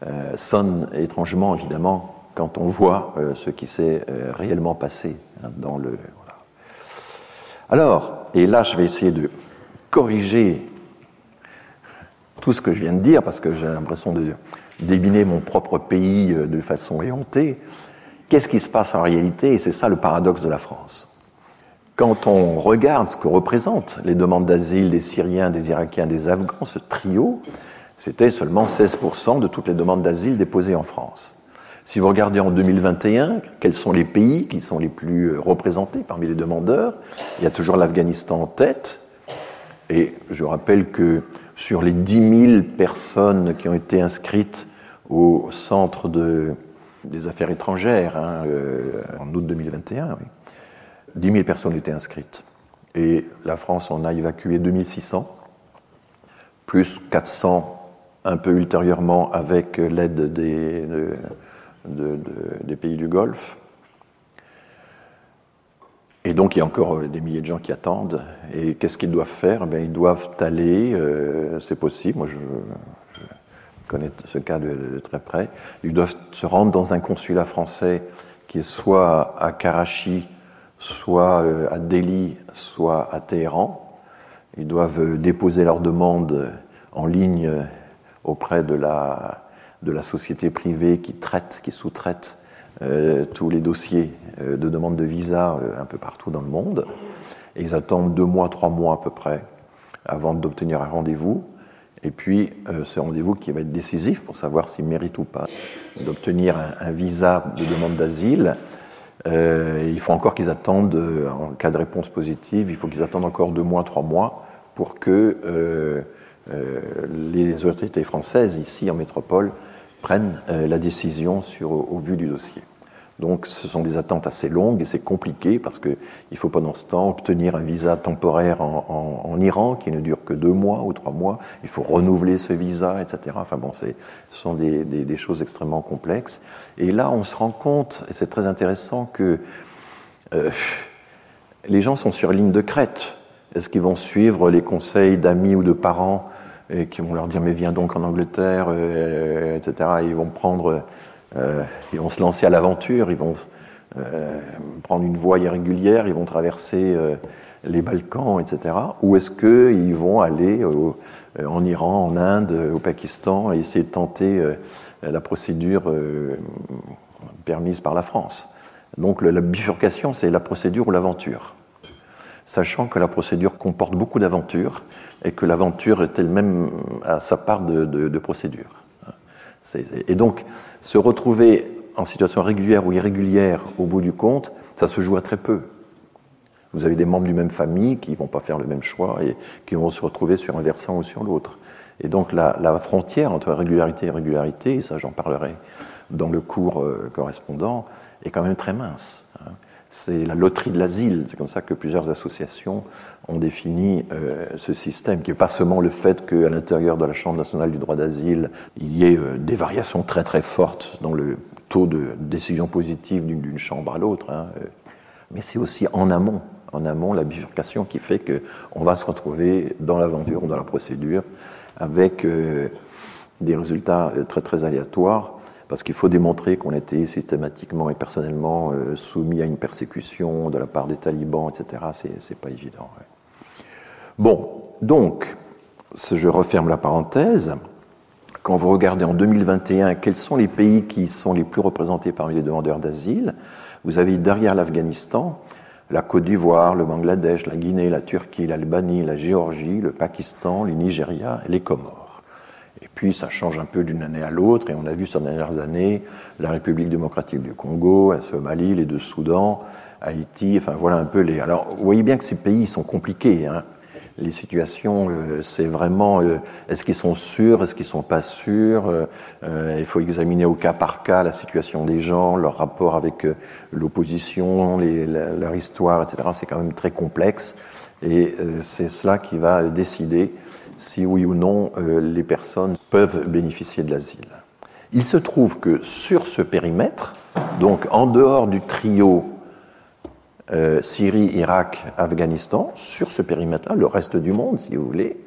euh, sonne étrangement, évidemment, quand on voit ce qui s'est réellement passé hein, dans le. Alors, et là, je vais essayer de corriger tout ce que je viens de dire, parce que j'ai l'impression de débiner mon propre pays de façon éhontée. Qu'est-ce qui se passe en réalité? Et c'est ça le paradoxe de la France. Quand on regarde ce que représentent les demandes d'asile des Syriens, des Irakiens, des Afghans, ce trio, c'était seulement 16% de toutes les demandes d'asile déposées en France. Si vous regardez en 2021, quels sont les pays qui sont les plus représentés parmi les demandeurs, il y a toujours l'Afghanistan en tête. Et je rappelle que sur les 10 000 personnes qui ont été inscrites au centre de, des affaires étrangères hein, euh, en août 2021, oui, 10 000 personnes étaient inscrites. Et la France en a évacué 2600, plus 400 un peu ultérieurement avec l'aide des, pays du Golfe. Et donc il y a encore des milliers de gens qui attendent. Et qu'est-ce qu'ils doivent faire? Eh Ils doivent aller, euh, c'est possible, connais ce cas de, très près, ils doivent se rendre dans un consulat français qui est soit à Karachi, soit euh, à Delhi, soit à Téhéran. Ils doivent euh, déposer leur demande en ligne euh, auprès de la, de la société privée qui traite, qui sous-traite tous les dossiers de demande de visa un peu partout dans le monde. Ils attendent deux mois, trois mois à peu près avant d'obtenir un rendez-vous. Et puis, ce rendez-vous qui va être décisif pour savoir s'ils méritent ou pas d'obtenir un, visa de demande d'asile euh, il faut encore qu'ils attendent, euh, en cas de réponse positive, il faut qu'ils attendent encore deux mois, trois mois pour que euh, les autorités françaises, ici en métropole, prennent la décision au vu du dossier. Donc ce sont des attentes assez longues et c'est compliqué parce qu'il faut pendant ce temps obtenir un visa temporaire en, Iran qui ne dure que deux mois ou trois mois. Il faut renouveler ce visa, etc. Enfin bon, ce sont des, choses extrêmement complexes. Et là, on se rend compte, et c'est très intéressant, que euh, les gens sont sur ligne de crête. Est-ce qu'ils vont suivre les conseils d'amis ou de parents et qui vont leur dire mais viens donc en Angleterre, euh, etc. ils vont prendre ils vont se lancer à l'aventure, ils vont euh, prendre une voie irrégulière, ils vont traverser euh, les Balkans, etc. Ou est-ce qu'ils vont aller en Iran, en Inde, au Pakistan et essayer de tenter la procédure permise par la France? Donc la bifurcation, c'est la procédure ou l'aventure. Sachant que la procédure comporte beaucoup d'aventures et que l'aventure est elle-même à sa part de, de, de procédure. Et donc, se retrouver en situation régulière ou irrégulière, au bout du compte, ça se joue à très peu. Vous avez des membres d'une même famille qui vont pas faire le même choix et qui vont se retrouver sur un versant ou sur l'autre. Et donc la, frontière entre régularité et irrégularité, et ça j'en parlerai dans le cours euh, correspondant, est quand même très mince. C'est la loterie de l'asile, c'est comme ça que plusieurs associations ont défini euh, ce système, qui n'est pas seulement le fait qu'à l'intérieur de la Chambre nationale du droit d'asile, il y ait euh, des variations très très fortes dans le taux de décision positive d'une chambre à l'autre, hein, mais c'est aussi en amont en amont la bifurcation qui fait qu'on va se retrouver dans l'aventure ou dans la procédure avec euh, des résultats euh, très très aléatoires parce qu'il faut démontrer qu'on était systématiquement et personnellement euh, soumis à une persécution de la part des talibans, etc. C'est pas évident. Bon, donc, je referme la parenthèse. Quand vous regardez en 2021 quels sont les pays qui sont les plus représentés parmi les demandeurs d'asile, vous avez derrière l'Afghanistan la Côte d'Ivoire, le Bangladesh, la Guinée, la Turquie, l'Albanie, la Géorgie, le Pakistan, le Nigeria et les Comores. Et puis ça change un peu d'une année à l'autre, et on a vu ces dernières années la République démocratique du Congo, la Somalie, les deux Soudans, Haïti, enfin voilà un peu les. Alors vous voyez bien que ces pays sont compliqués. Hein les situations, euh, c'est vraiment euh, est-ce qu'ils sont sûrs, est-ce qu'ils sont pas sûrs. Euh, il faut examiner au cas par cas la situation des gens, leur rapport avec l'opposition, leur histoire, etc. C'est quand même très complexe et c'est cela qui va décider si oui ou non les personnes peuvent bénéficier de l'asile. Il se trouve que sur ce périmètre, donc en dehors du trio euh, Syrie, Irak, Afghanistan, sur ce périmètre-là, le reste du monde, si vous voulez,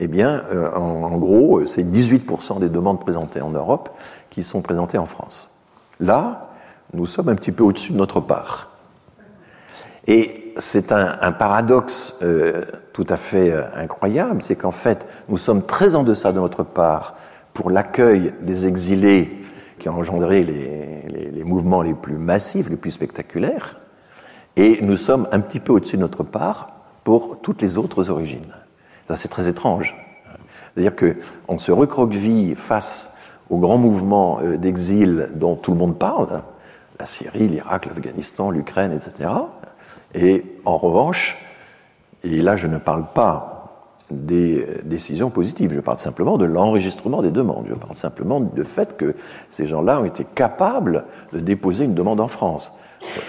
eh bien, euh, en, gros, c'est 18% des demandes présentées en Europe qui sont présentées en France. Là, nous sommes un petit peu au-dessus de notre part. C'est un, paradoxe euh, tout à fait incroyable, c'est qu'en fait, nous sommes très en deçà de notre part pour l'accueil des exilés qui ont engendré les mouvements les plus massifs, les plus spectaculaires, et nous sommes un petit peu au-dessus de notre part pour toutes les autres origines. Ça, c'est très étrange. C'est-à-dire qu'on se recroqueville face au grand mouvement euh, d'exil dont tout le monde parle, la Syrie, l'Irak, l'Afghanistan, l'Ukraine, etc. Et en revanche, et là je ne parle pas des décisions positives, je parle simplement de l'enregistrement des demandes, je parle simplement du fait que ces gens-là ont été capables de déposer une demande en France.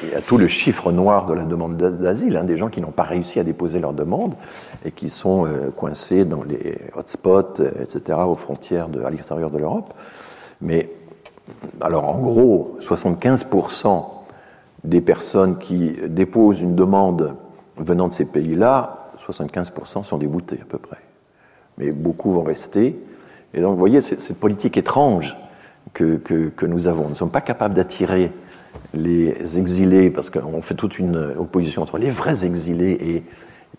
Il y a tout le chiffre noir de la demande d'asile, hein, des gens qui n'ont pas réussi à déposer leur demande et qui sont euh, coincés dans les hotspots, euh, etc., aux frontières de, à l'extérieur de l'Europe. Mais, alors en gros, 75% des personnes qui déposent une demande venant de ces pays-là, 75% sont déboutés à peu près. Mais beaucoup vont rester. Et donc, vous voyez, cette politique étrange que, que, que nous avons. Nous ne sommes pas capables d'attirer les exilés, parce qu'on fait toute une opposition entre les vrais exilés et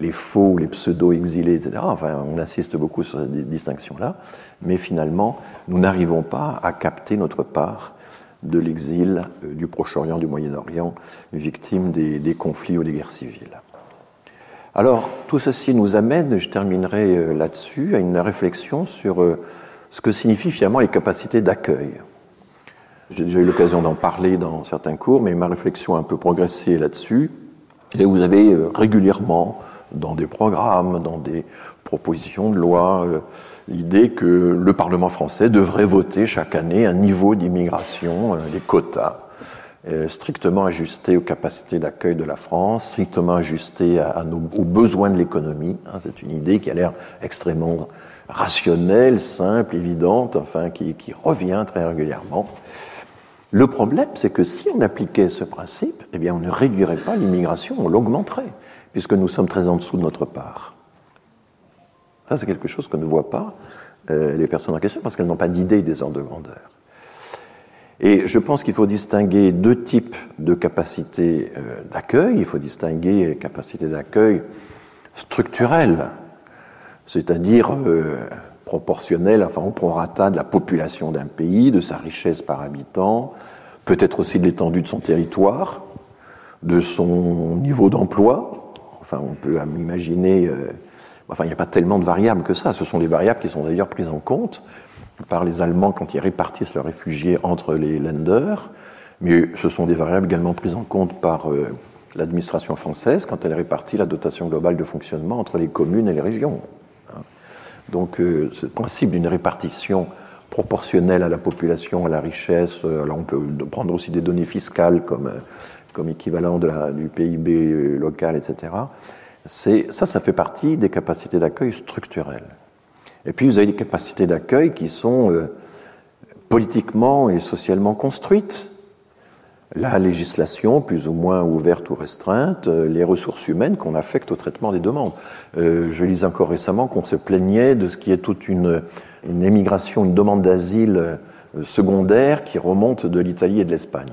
les faux, les pseudo-exilés, etc. Enfin, on insiste beaucoup sur cette distinction-là, mais finalement, nous n'arrivons pas à capter notre part de l'exil euh, du Proche-Orient, du Moyen-Orient, victime des, conflits ou des guerres civiles. Alors, tout ceci nous amène, je terminerai euh, là-dessus, à une réflexion sur euh, ce que signifient finalement les capacités d'accueil. J'ai déjà eu l'occasion d'en parler dans certains cours, mais ma réflexion a un peu progressé là-dessus. Et vous avez régulièrement, dans des programmes, dans des propositions de loi, l'idée que le Parlement français devrait voter chaque année un niveau d'immigration, euh, des quotas, strictement ajustés aux capacités d'accueil de la France, strictement ajustés aux besoins de l'économie. Hein. C'est une idée qui a l'air extrêmement rationnelle, simple, évidente, enfin qui, qui revient très régulièrement. Le problème, c'est que si on appliquait ce principe, eh bien, on ne réduirait pas l'immigration, on l'augmenterait, puisque nous sommes très en dessous de notre part. Ça, c'est quelque chose que ne voient pas euh, les personnes en question, parce qu'elles n'ont pas d'idée des ordres de grandeur. Et je pense qu'il faut distinguer deux types de capacités euh, d'accueil. Il faut distinguer les capacités d'accueil structurelles, c'est-à-dire euh, proportionnelles, enfin au prorata de la population d'un pays, de sa richesse par habitant, peut-être aussi de l'étendue de son territoire, de son niveau d'emploi. Enfin, on peut imaginer. Enfin, il n'y a pas tellement de variables que ça. Ce sont des variables qui sont d'ailleurs prises en compte par les Allemands quand ils répartissent leurs réfugiés entre les lenders. Mais ce sont des variables également prises en compte par l'administration française quand elle répartit la dotation globale de fonctionnement entre les communes et les régions. Hein. Donc ce principe d'une répartition proportionnelle à la population, à la richesse, alors on peut prendre aussi des données fiscales comme, comme équivalent du PIB local, etc ça, ça fait partie des capacités d'accueil structurelles. Et puis vous avez des capacités d'accueil qui sont euh, politiquement et socialement construites. La législation, plus ou moins ouverte ou restreinte, euh, les ressources humaines qu'on affecte au traitement des demandes. Euh, je lisais encore récemment qu'on se plaignait de ce qui est toute une, une émigration, une demande d'asile secondaire qui remonte de l'Italie et de l'Espagne.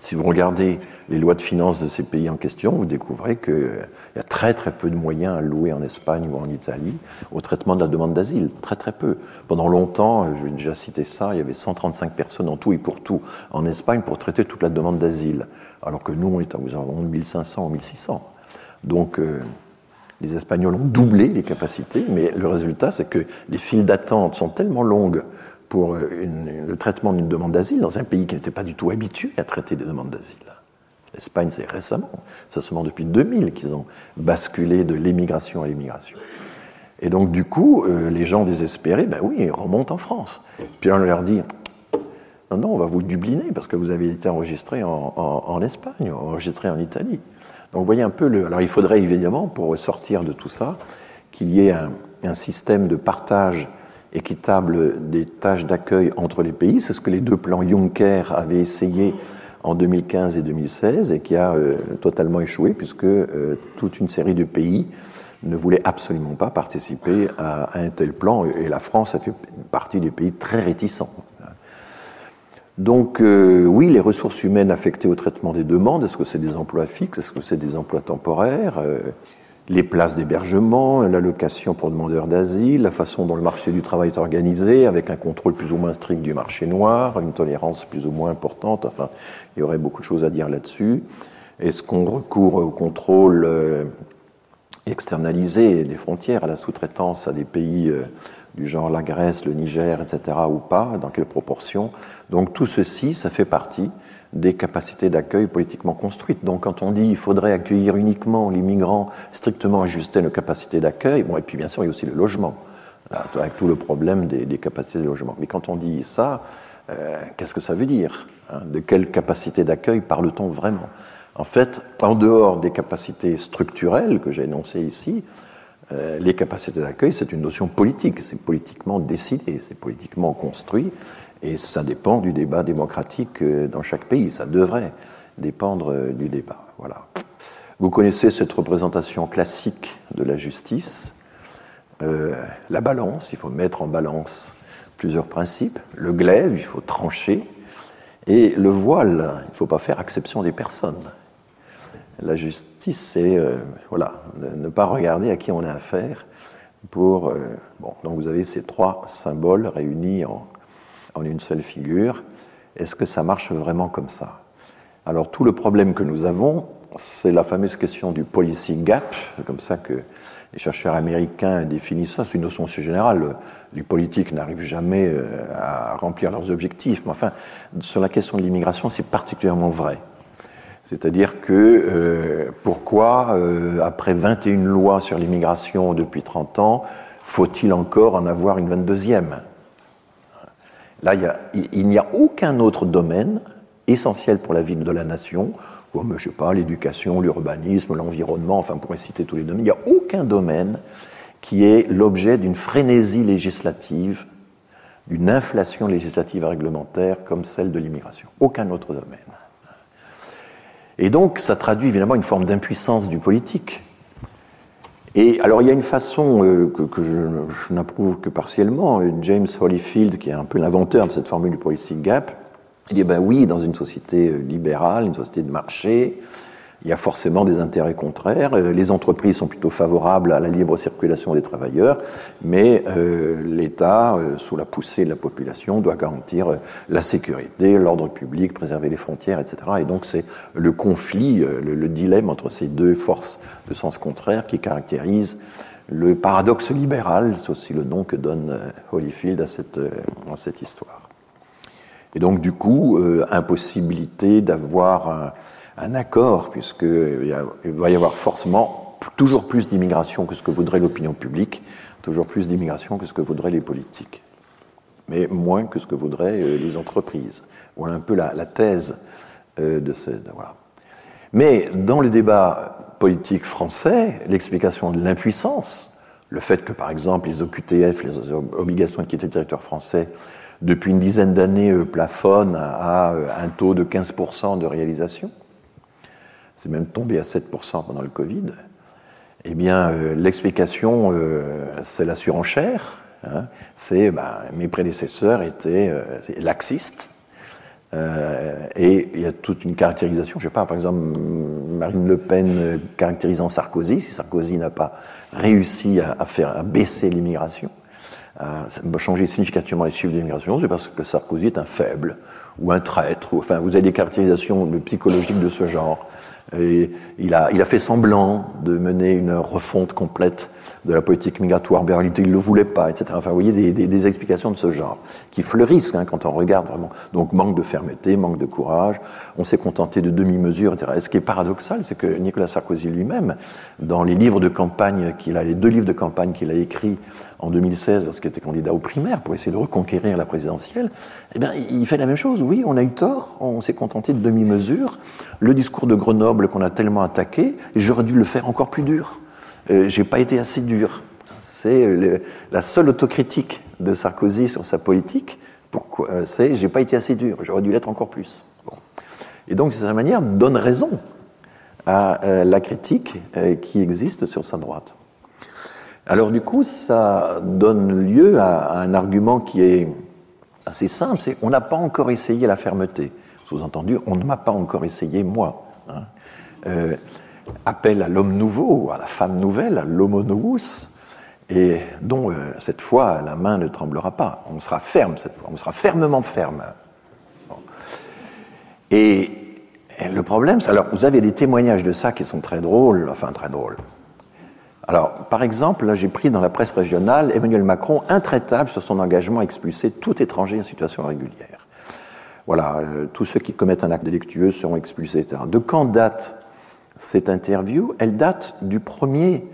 Si vous regardez les lois de finances de ces pays en question, vous découvrez qu'il y a très très peu de moyens alloués en Espagne ou en Italie au traitement de la demande d'asile. Très très peu. Pendant longtemps, je vais déjà citer ça, il y avait 135 personnes en tout et pour tout en Espagne pour traiter toute la demande d'asile. Alors que nous, on est à environ 1500 ou 1600. Donc, euh, les Espagnols ont doublé les capacités, mais le résultat, c'est que les files d'attente sont tellement longues pour le traitement d'une demande d'asile dans un pays qui n'était pas du tout habitué à traiter des demandes d'asile. L'Espagne, c'est récemment, c'est seulement depuis 2000 qu'ils ont basculé de l'émigration à l'immigration. Et donc, du coup, euh, les gens désespérés, ben oui, ils remontent en France. Puis on leur dit non, non, on va vous dubliner parce que vous avez été enregistré en, Espagne, enregistré en Italie. Donc, vous voyez un peu le. Alors, il faudrait évidemment, pour sortir de tout ça, qu'il y ait un système de partage équitable des tâches d'accueil entre les pays. C'est ce que les deux plans Juncker avaient essayé en 2015 et 2016 et qui a euh, totalement échoué puisque euh, toute une série de pays ne voulaient absolument pas participer à, un tel plan et la France a fait partie des pays très réticents. Donc euh, oui, les ressources humaines affectées au traitement des demandes, est-ce que c'est des emplois fixes, est-ce que c'est des emplois temporaires les places d'hébergement, l'allocation pour demandeurs d'asile, la façon dont le marché du travail est organisé, avec un contrôle plus ou moins strict du marché noir, une tolérance plus ou moins importante. Enfin, il y aurait beaucoup de choses à dire là-dessus. Est-ce qu'on recourt au contrôle euh, externalisé des frontières, à la sous-traitance à des pays euh, du genre la Grèce, le Niger, etc., ou pas? Dans quelle proportion? Donc tout ceci, ça fait partie des capacités d'accueil politiquement construites. Donc quand on dit il faudrait accueillir uniquement les migrants, strictement ajuster nos capacités d'accueil, bon, et puis bien sûr il y a aussi le logement, avec tout le problème des, capacités de logement. Mais quand on dit ça, euh, qu'est-ce que ça veut dire hein De quelle capacité d'accueil parle-t-on vraiment? En fait, en dehors des capacités structurelles que j'ai énoncées ici, euh, les capacités d'accueil, c'est une notion politique, c'est politiquement décidé, c'est politiquement construit, et ça dépend du débat démocratique euh, dans chaque pays. Ça devrait dépendre euh, du débat. Voilà. Vous connaissez cette représentation classique de la justice. Euh, la balance, il faut mettre en balance plusieurs principes. Le glaive, il faut trancher. Et le voile, il ne faut pas faire exception des personnes. La justice, c'est voilà, ne pas regarder à qui on a affaire. Pour, donc vous avez ces trois symboles réunis en, en une seule figure. Est-ce que ça marche vraiment comme ça? Alors tout le problème que nous avons, c'est la fameuse question du policy gap, comme ça que les chercheurs américains définissent ça, c'est une notion générale. Les politiques n'arrivent jamais euh, à remplir leurs objectifs, mais enfin, sur la question de l'immigration, c'est particulièrement vrai. C'est-à-dire que euh, pourquoi, euh, après 21 lois sur l'immigration depuis 30 ans, faut-il encore en avoir une 22e Là, il n'y a, aucun autre domaine essentiel pour la vie de la nation, comme, je sais pas, l'éducation, l'urbanisme, l'environnement, enfin, pour citer tous les domaines, il n'y a aucun domaine qui est l'objet d'une frénésie législative, d'une inflation législative et réglementaire comme celle de l'immigration. Aucun autre domaine. Et donc, ça traduit évidemment une forme d'impuissance du politique. Et alors, il y a une façon euh, que, je, n'approuve que partiellement. James Holyfield, qui est un peu l'inventeur de cette formule du policy gap, il dit ben oui, dans une société euh, libérale, une société de marché, il y a forcément des intérêts contraires. Euh, les entreprises sont plutôt favorables à la libre circulation des travailleurs, mais euh, l'État, euh, sous la poussée de la population, doit garantir la sécurité, l'ordre public, préserver les frontières, etc. Et donc c'est le conflit, le, dilemme entre ces deux forces de sens contraire qui caractérise le paradoxe libéral, c'est aussi le nom que donne Holyfield à cette, à cette histoire. Et donc, du coup, impossibilité d'avoir un, accord, puisqu'il va y avoir forcément toujours plus d'immigration que ce que voudrait l'opinion publique, toujours plus d'immigration que ce que voudraient les politiques, mais moins que ce que voudraient les entreprises. Voilà un peu la, thèse de ce. Mais dans le débat politique français, l'explication de l'impuissance, le fait que par exemple les OQTF, les obligations de quitter territoire français, depuis une dizaine d'années euh, plafonnent à euh, un taux de 15% de réalisation, c'est même tombé à 7% pendant le Covid, eh bien euh, l'explication, c'est la surenchère, hein, c'est bah, mes prédécesseurs étaient laxistes, euh, et il y a toute une caractérisation. Je sais pas, par exemple, Marine Le Pen caractérisant Sarkozy, si Sarkozy n'a pas réussi à, faire baisser l'immigration, à changer significativement les chiffres d'immigration, c'est parce que Sarkozy est un faible ou un traître. Enfin, vous avez des caractérisations psychologiques de ce genre. Et il a, il a fait semblant de mener une refonte complète de la politique migratoire, mais en il ne le voulait pas, etc. Enfin, vous voyez des explications de ce genre qui fleurissent hein, quand on regarde vraiment. Donc manque de fermeté, manque de courage, on s'est contenté de demi-mesures, etc. Et ce qui est paradoxal, c'est que Nicolas Sarkozy lui-même, dans les livres de campagne qu'il a, les deux livres de campagne qu'il a écrits en 2016 lorsqu'il était candidat aux primaires pour essayer de reconquérir la présidentielle, eh bien, il fait la même chose. Oui, on a eu tort, on s'est contenté de demi-mesures. Le discours de Grenoble qu'on a tellement attaqué, j'aurais dû le faire encore plus dur. Euh, j'ai pas été assez dur. C'est la seule autocritique de Sarkozy sur sa politique. Pourquoi euh, C'est j'ai pas été assez dur. J'aurais dû l'être encore plus. Et donc, de cette manière, donne raison à euh, la critique qui existe sur sa droite. Alors, du coup, ça donne lieu à, un argument qui est assez simple. C'est on n'a pas encore essayé la fermeté. Sous-entendu, on ne m'a pas encore essayé moi. Hein appelle à l'homme nouveau, à la femme nouvelle, à l'homo novus, et dont euh, cette fois la main ne tremblera pas. On sera ferme cette fois, on sera fermement ferme. Et, le problème, alors vous avez des témoignages de ça qui sont très drôles, enfin très drôles. Alors, par exemple, là j'ai pris dans la presse régionale Emmanuel Macron intraitable sur son engagement à expulser tout étranger en situation régulière. Voilà, euh, tous ceux qui commettent un acte délictueux seront expulsés, etc. De quand date cette interview, elle date du premier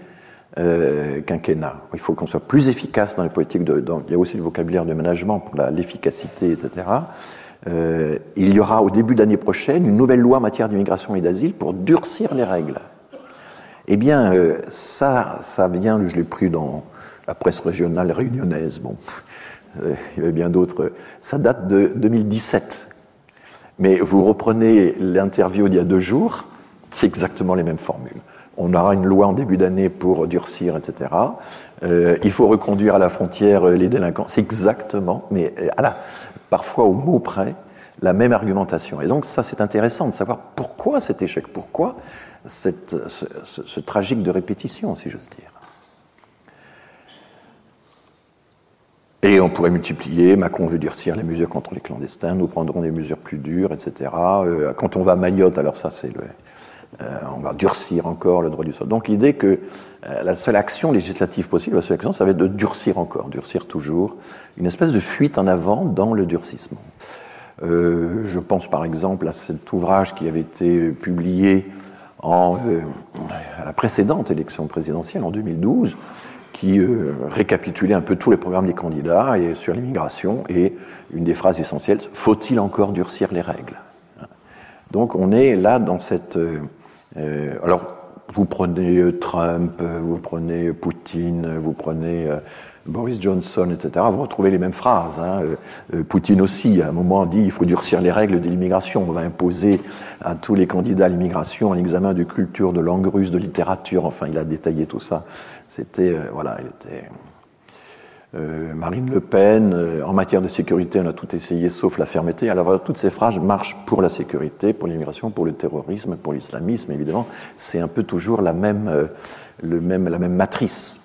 euh, quinquennat. Il faut qu'on soit plus efficace dans les politiques. De, il y a aussi le vocabulaire de management pour l'efficacité, etc. Euh, il y aura au début d'année prochaine une nouvelle loi en matière d'immigration et d'asile pour durcir les règles. Eh bien, euh, ça, ça vient, je l'ai pris dans la presse régionale réunionnaise. Bon, il y avait bien d'autres. Ça date de 2017. Mais vous reprenez l'interview d'il y a deux jours, c'est exactement les mêmes formules. On aura une loi en début d'année pour durcir, etc. Euh, il faut reconduire à la frontière euh, les délinquants. C'est exactement, mais euh, parfois au mot près, la même argumentation. Et donc ça, c'est intéressant de savoir pourquoi cet échec, pourquoi ce, ce tragique de répétition, si j'ose dire. Et on pourrait multiplier, Macron veut durcir les mesures contre les clandestins, nous prendrons des mesures plus dures, etc. quand on va à Mayotte, alors ça c'est le, euh, on va durcir encore le droit du sol. Donc l'idée que euh, la seule action législative possible, la seule action, ça va être de durcir encore, durcir toujours, une espèce de fuite en avant dans le durcissement. Euh, je pense par exemple à cet ouvrage qui avait été publié à la précédente élection présidentielle en 2012, qui récapitulait un peu tous les programmes des candidats et sur l'immigration, et une des phrases essentielles, faut-il encore durcir les règles? Donc on est là dans cette alors, vous prenez euh, Trump, euh, vous prenez Poutine, vous prenez Boris Johnson, etc., vous retrouvez les mêmes phrases. Hein. Poutine aussi, à un moment, dit il faut durcir les règles de l'immigration. On va imposer à tous les candidats à l'immigration un examen de culture, de langue russe, de littérature. Enfin, il a détaillé tout ça. C'était, voilà, il était euh, Marine Le Pen, euh, en matière de sécurité, on a tout essayé sauf la fermeté. Alors toutes ces phrases marchent pour la sécurité, pour l'immigration, pour le terrorisme, pour l'islamisme, évidemment. C'est un peu toujours la même, euh, le même, la même matrice.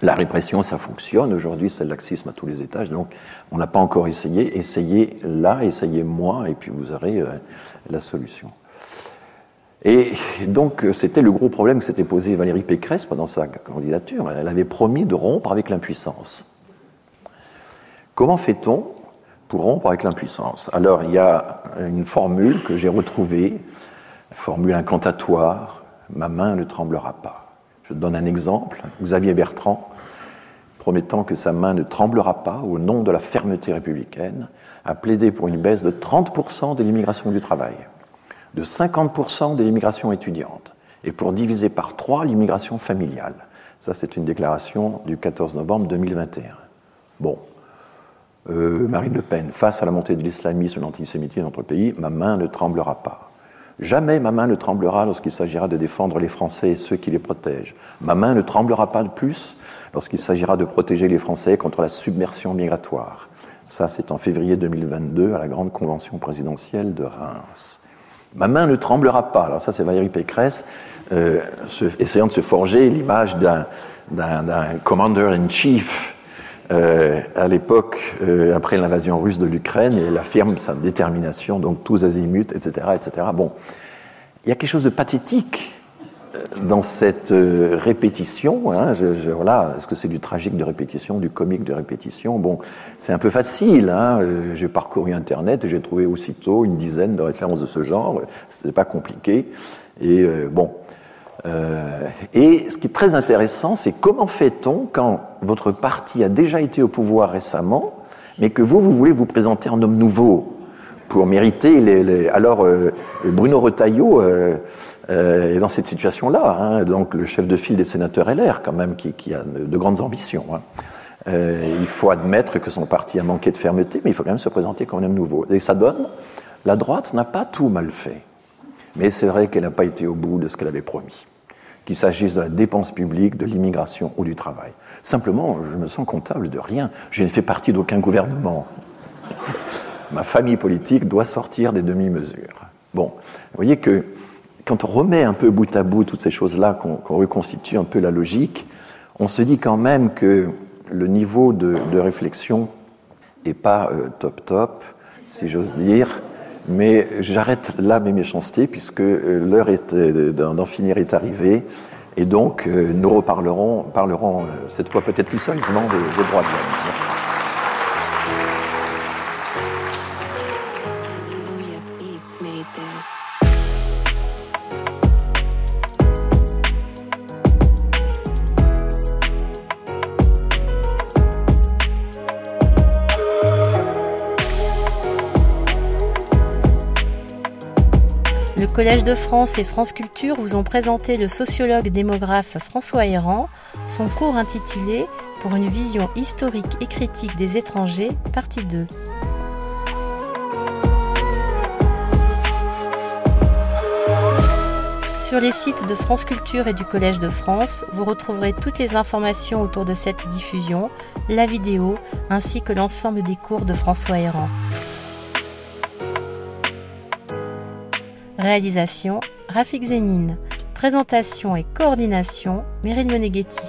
La répression, ça fonctionne. Aujourd'hui, c'est le laxisme à tous les étages. Donc, on n'a pas encore essayé. Essayez là, essayez moi, et puis vous aurez la solution. Et donc, c'était le gros problème que s'était posé Valérie Pécresse pendant sa candidature. Elle avait promis de rompre avec l'impuissance. Comment fait-on pour rompre avec l'impuissance? Alors il y a une formule que j'ai retrouvée, formule incantatoire, ma main ne tremblera pas. Je donne un exemple, Xavier Bertrand, promettant que sa main ne tremblera pas au nom de la fermeté républicaine, a plaidé pour une baisse de 30% de l'immigration du travail, de 50% de l'immigration étudiante, et pour diviser par trois l'immigration familiale. Ça, c'est une déclaration du 14 novembre 2021. Bon, euh, Marine Le Pen, face à la montée de l'islamisme et de l'antisémitisme dans notre pays, ma main ne tremblera pas. Jamais ma main ne tremblera lorsqu'il s'agira de défendre les Français et ceux qui les protègent. Ma main ne tremblera pas de plus lorsqu'il s'agira de protéger les Français contre la submersion migratoire. Ça, c'est en février 2022 à la grande convention présidentielle de Reims. Ma main ne tremblera pas. Alors ça, c'est Valérie Pécresse euh, essayant de se forger l'image d'un commander-in-chief euh, à l'époque, euh, après l'invasion russe de l'Ukraine, et elle affirme sa détermination, donc tous azimuts, etc., etc. Bon, il y a quelque chose de pathétique dans cette répétition. Hein, je, voilà, est-ce que c'est du tragique de répétition, du comique de répétition? Bon, c'est un peu facile. Hein, j'ai parcouru Internet et j'ai trouvé aussitôt une dizaine de références de ce genre. C'était pas compliqué. Et bon, euh, et ce qui est très intéressant, c'est comment fait-on quand votre parti a déjà été au pouvoir récemment, mais que vous, vous voulez vous présenter en homme nouveau pour mériter les... Alors, euh, Bruno Retailleau euh, est dans cette situation-là, hein, donc le chef de file des sénateurs LR, quand même, qui, a de grandes ambitions. Hein. il faut admettre que son parti a manqué de fermeté, mais il faut quand même se présenter comme un nouveau. Et ça donne, la droite n'a pas tout mal fait. Mais c'est vrai qu'elle n'a pas été au bout de ce qu'elle avait promis, qu'il s'agisse de la dépense publique, de l'immigration ou du travail. Simplement, je me sens comptable de rien. Je ne fais partie d'aucun gouvernement. Ma famille politique doit sortir des demi-mesures. Bon, vous voyez que quand on remet un peu bout à bout toutes ces choses-là, qu'on reconstitue un peu la logique, on se dit quand même que le niveau de, réflexion n'est pas euh, top top, si j'ose dire. Mais j'arrête là mes méchancetés puisque euh, l'heure euh, d'en finir est arrivée. Et donc, nous reparlerons parlerons, cette fois peut-être plus sérieusement des, des droits de l'homme.
Collège de France et France Culture vous ont présenté le sociologue démographe François Héran, son cours intitulé Pour une vision historique et critique des étrangers, partie 2. Sur les sites de France Culture et du Collège de France, vous retrouverez toutes les informations autour de cette diffusion, la vidéo, ainsi que l'ensemble des cours de François Héran. Réalisation Rafik Zénine. Présentation et coordination Meryl Meneghetti.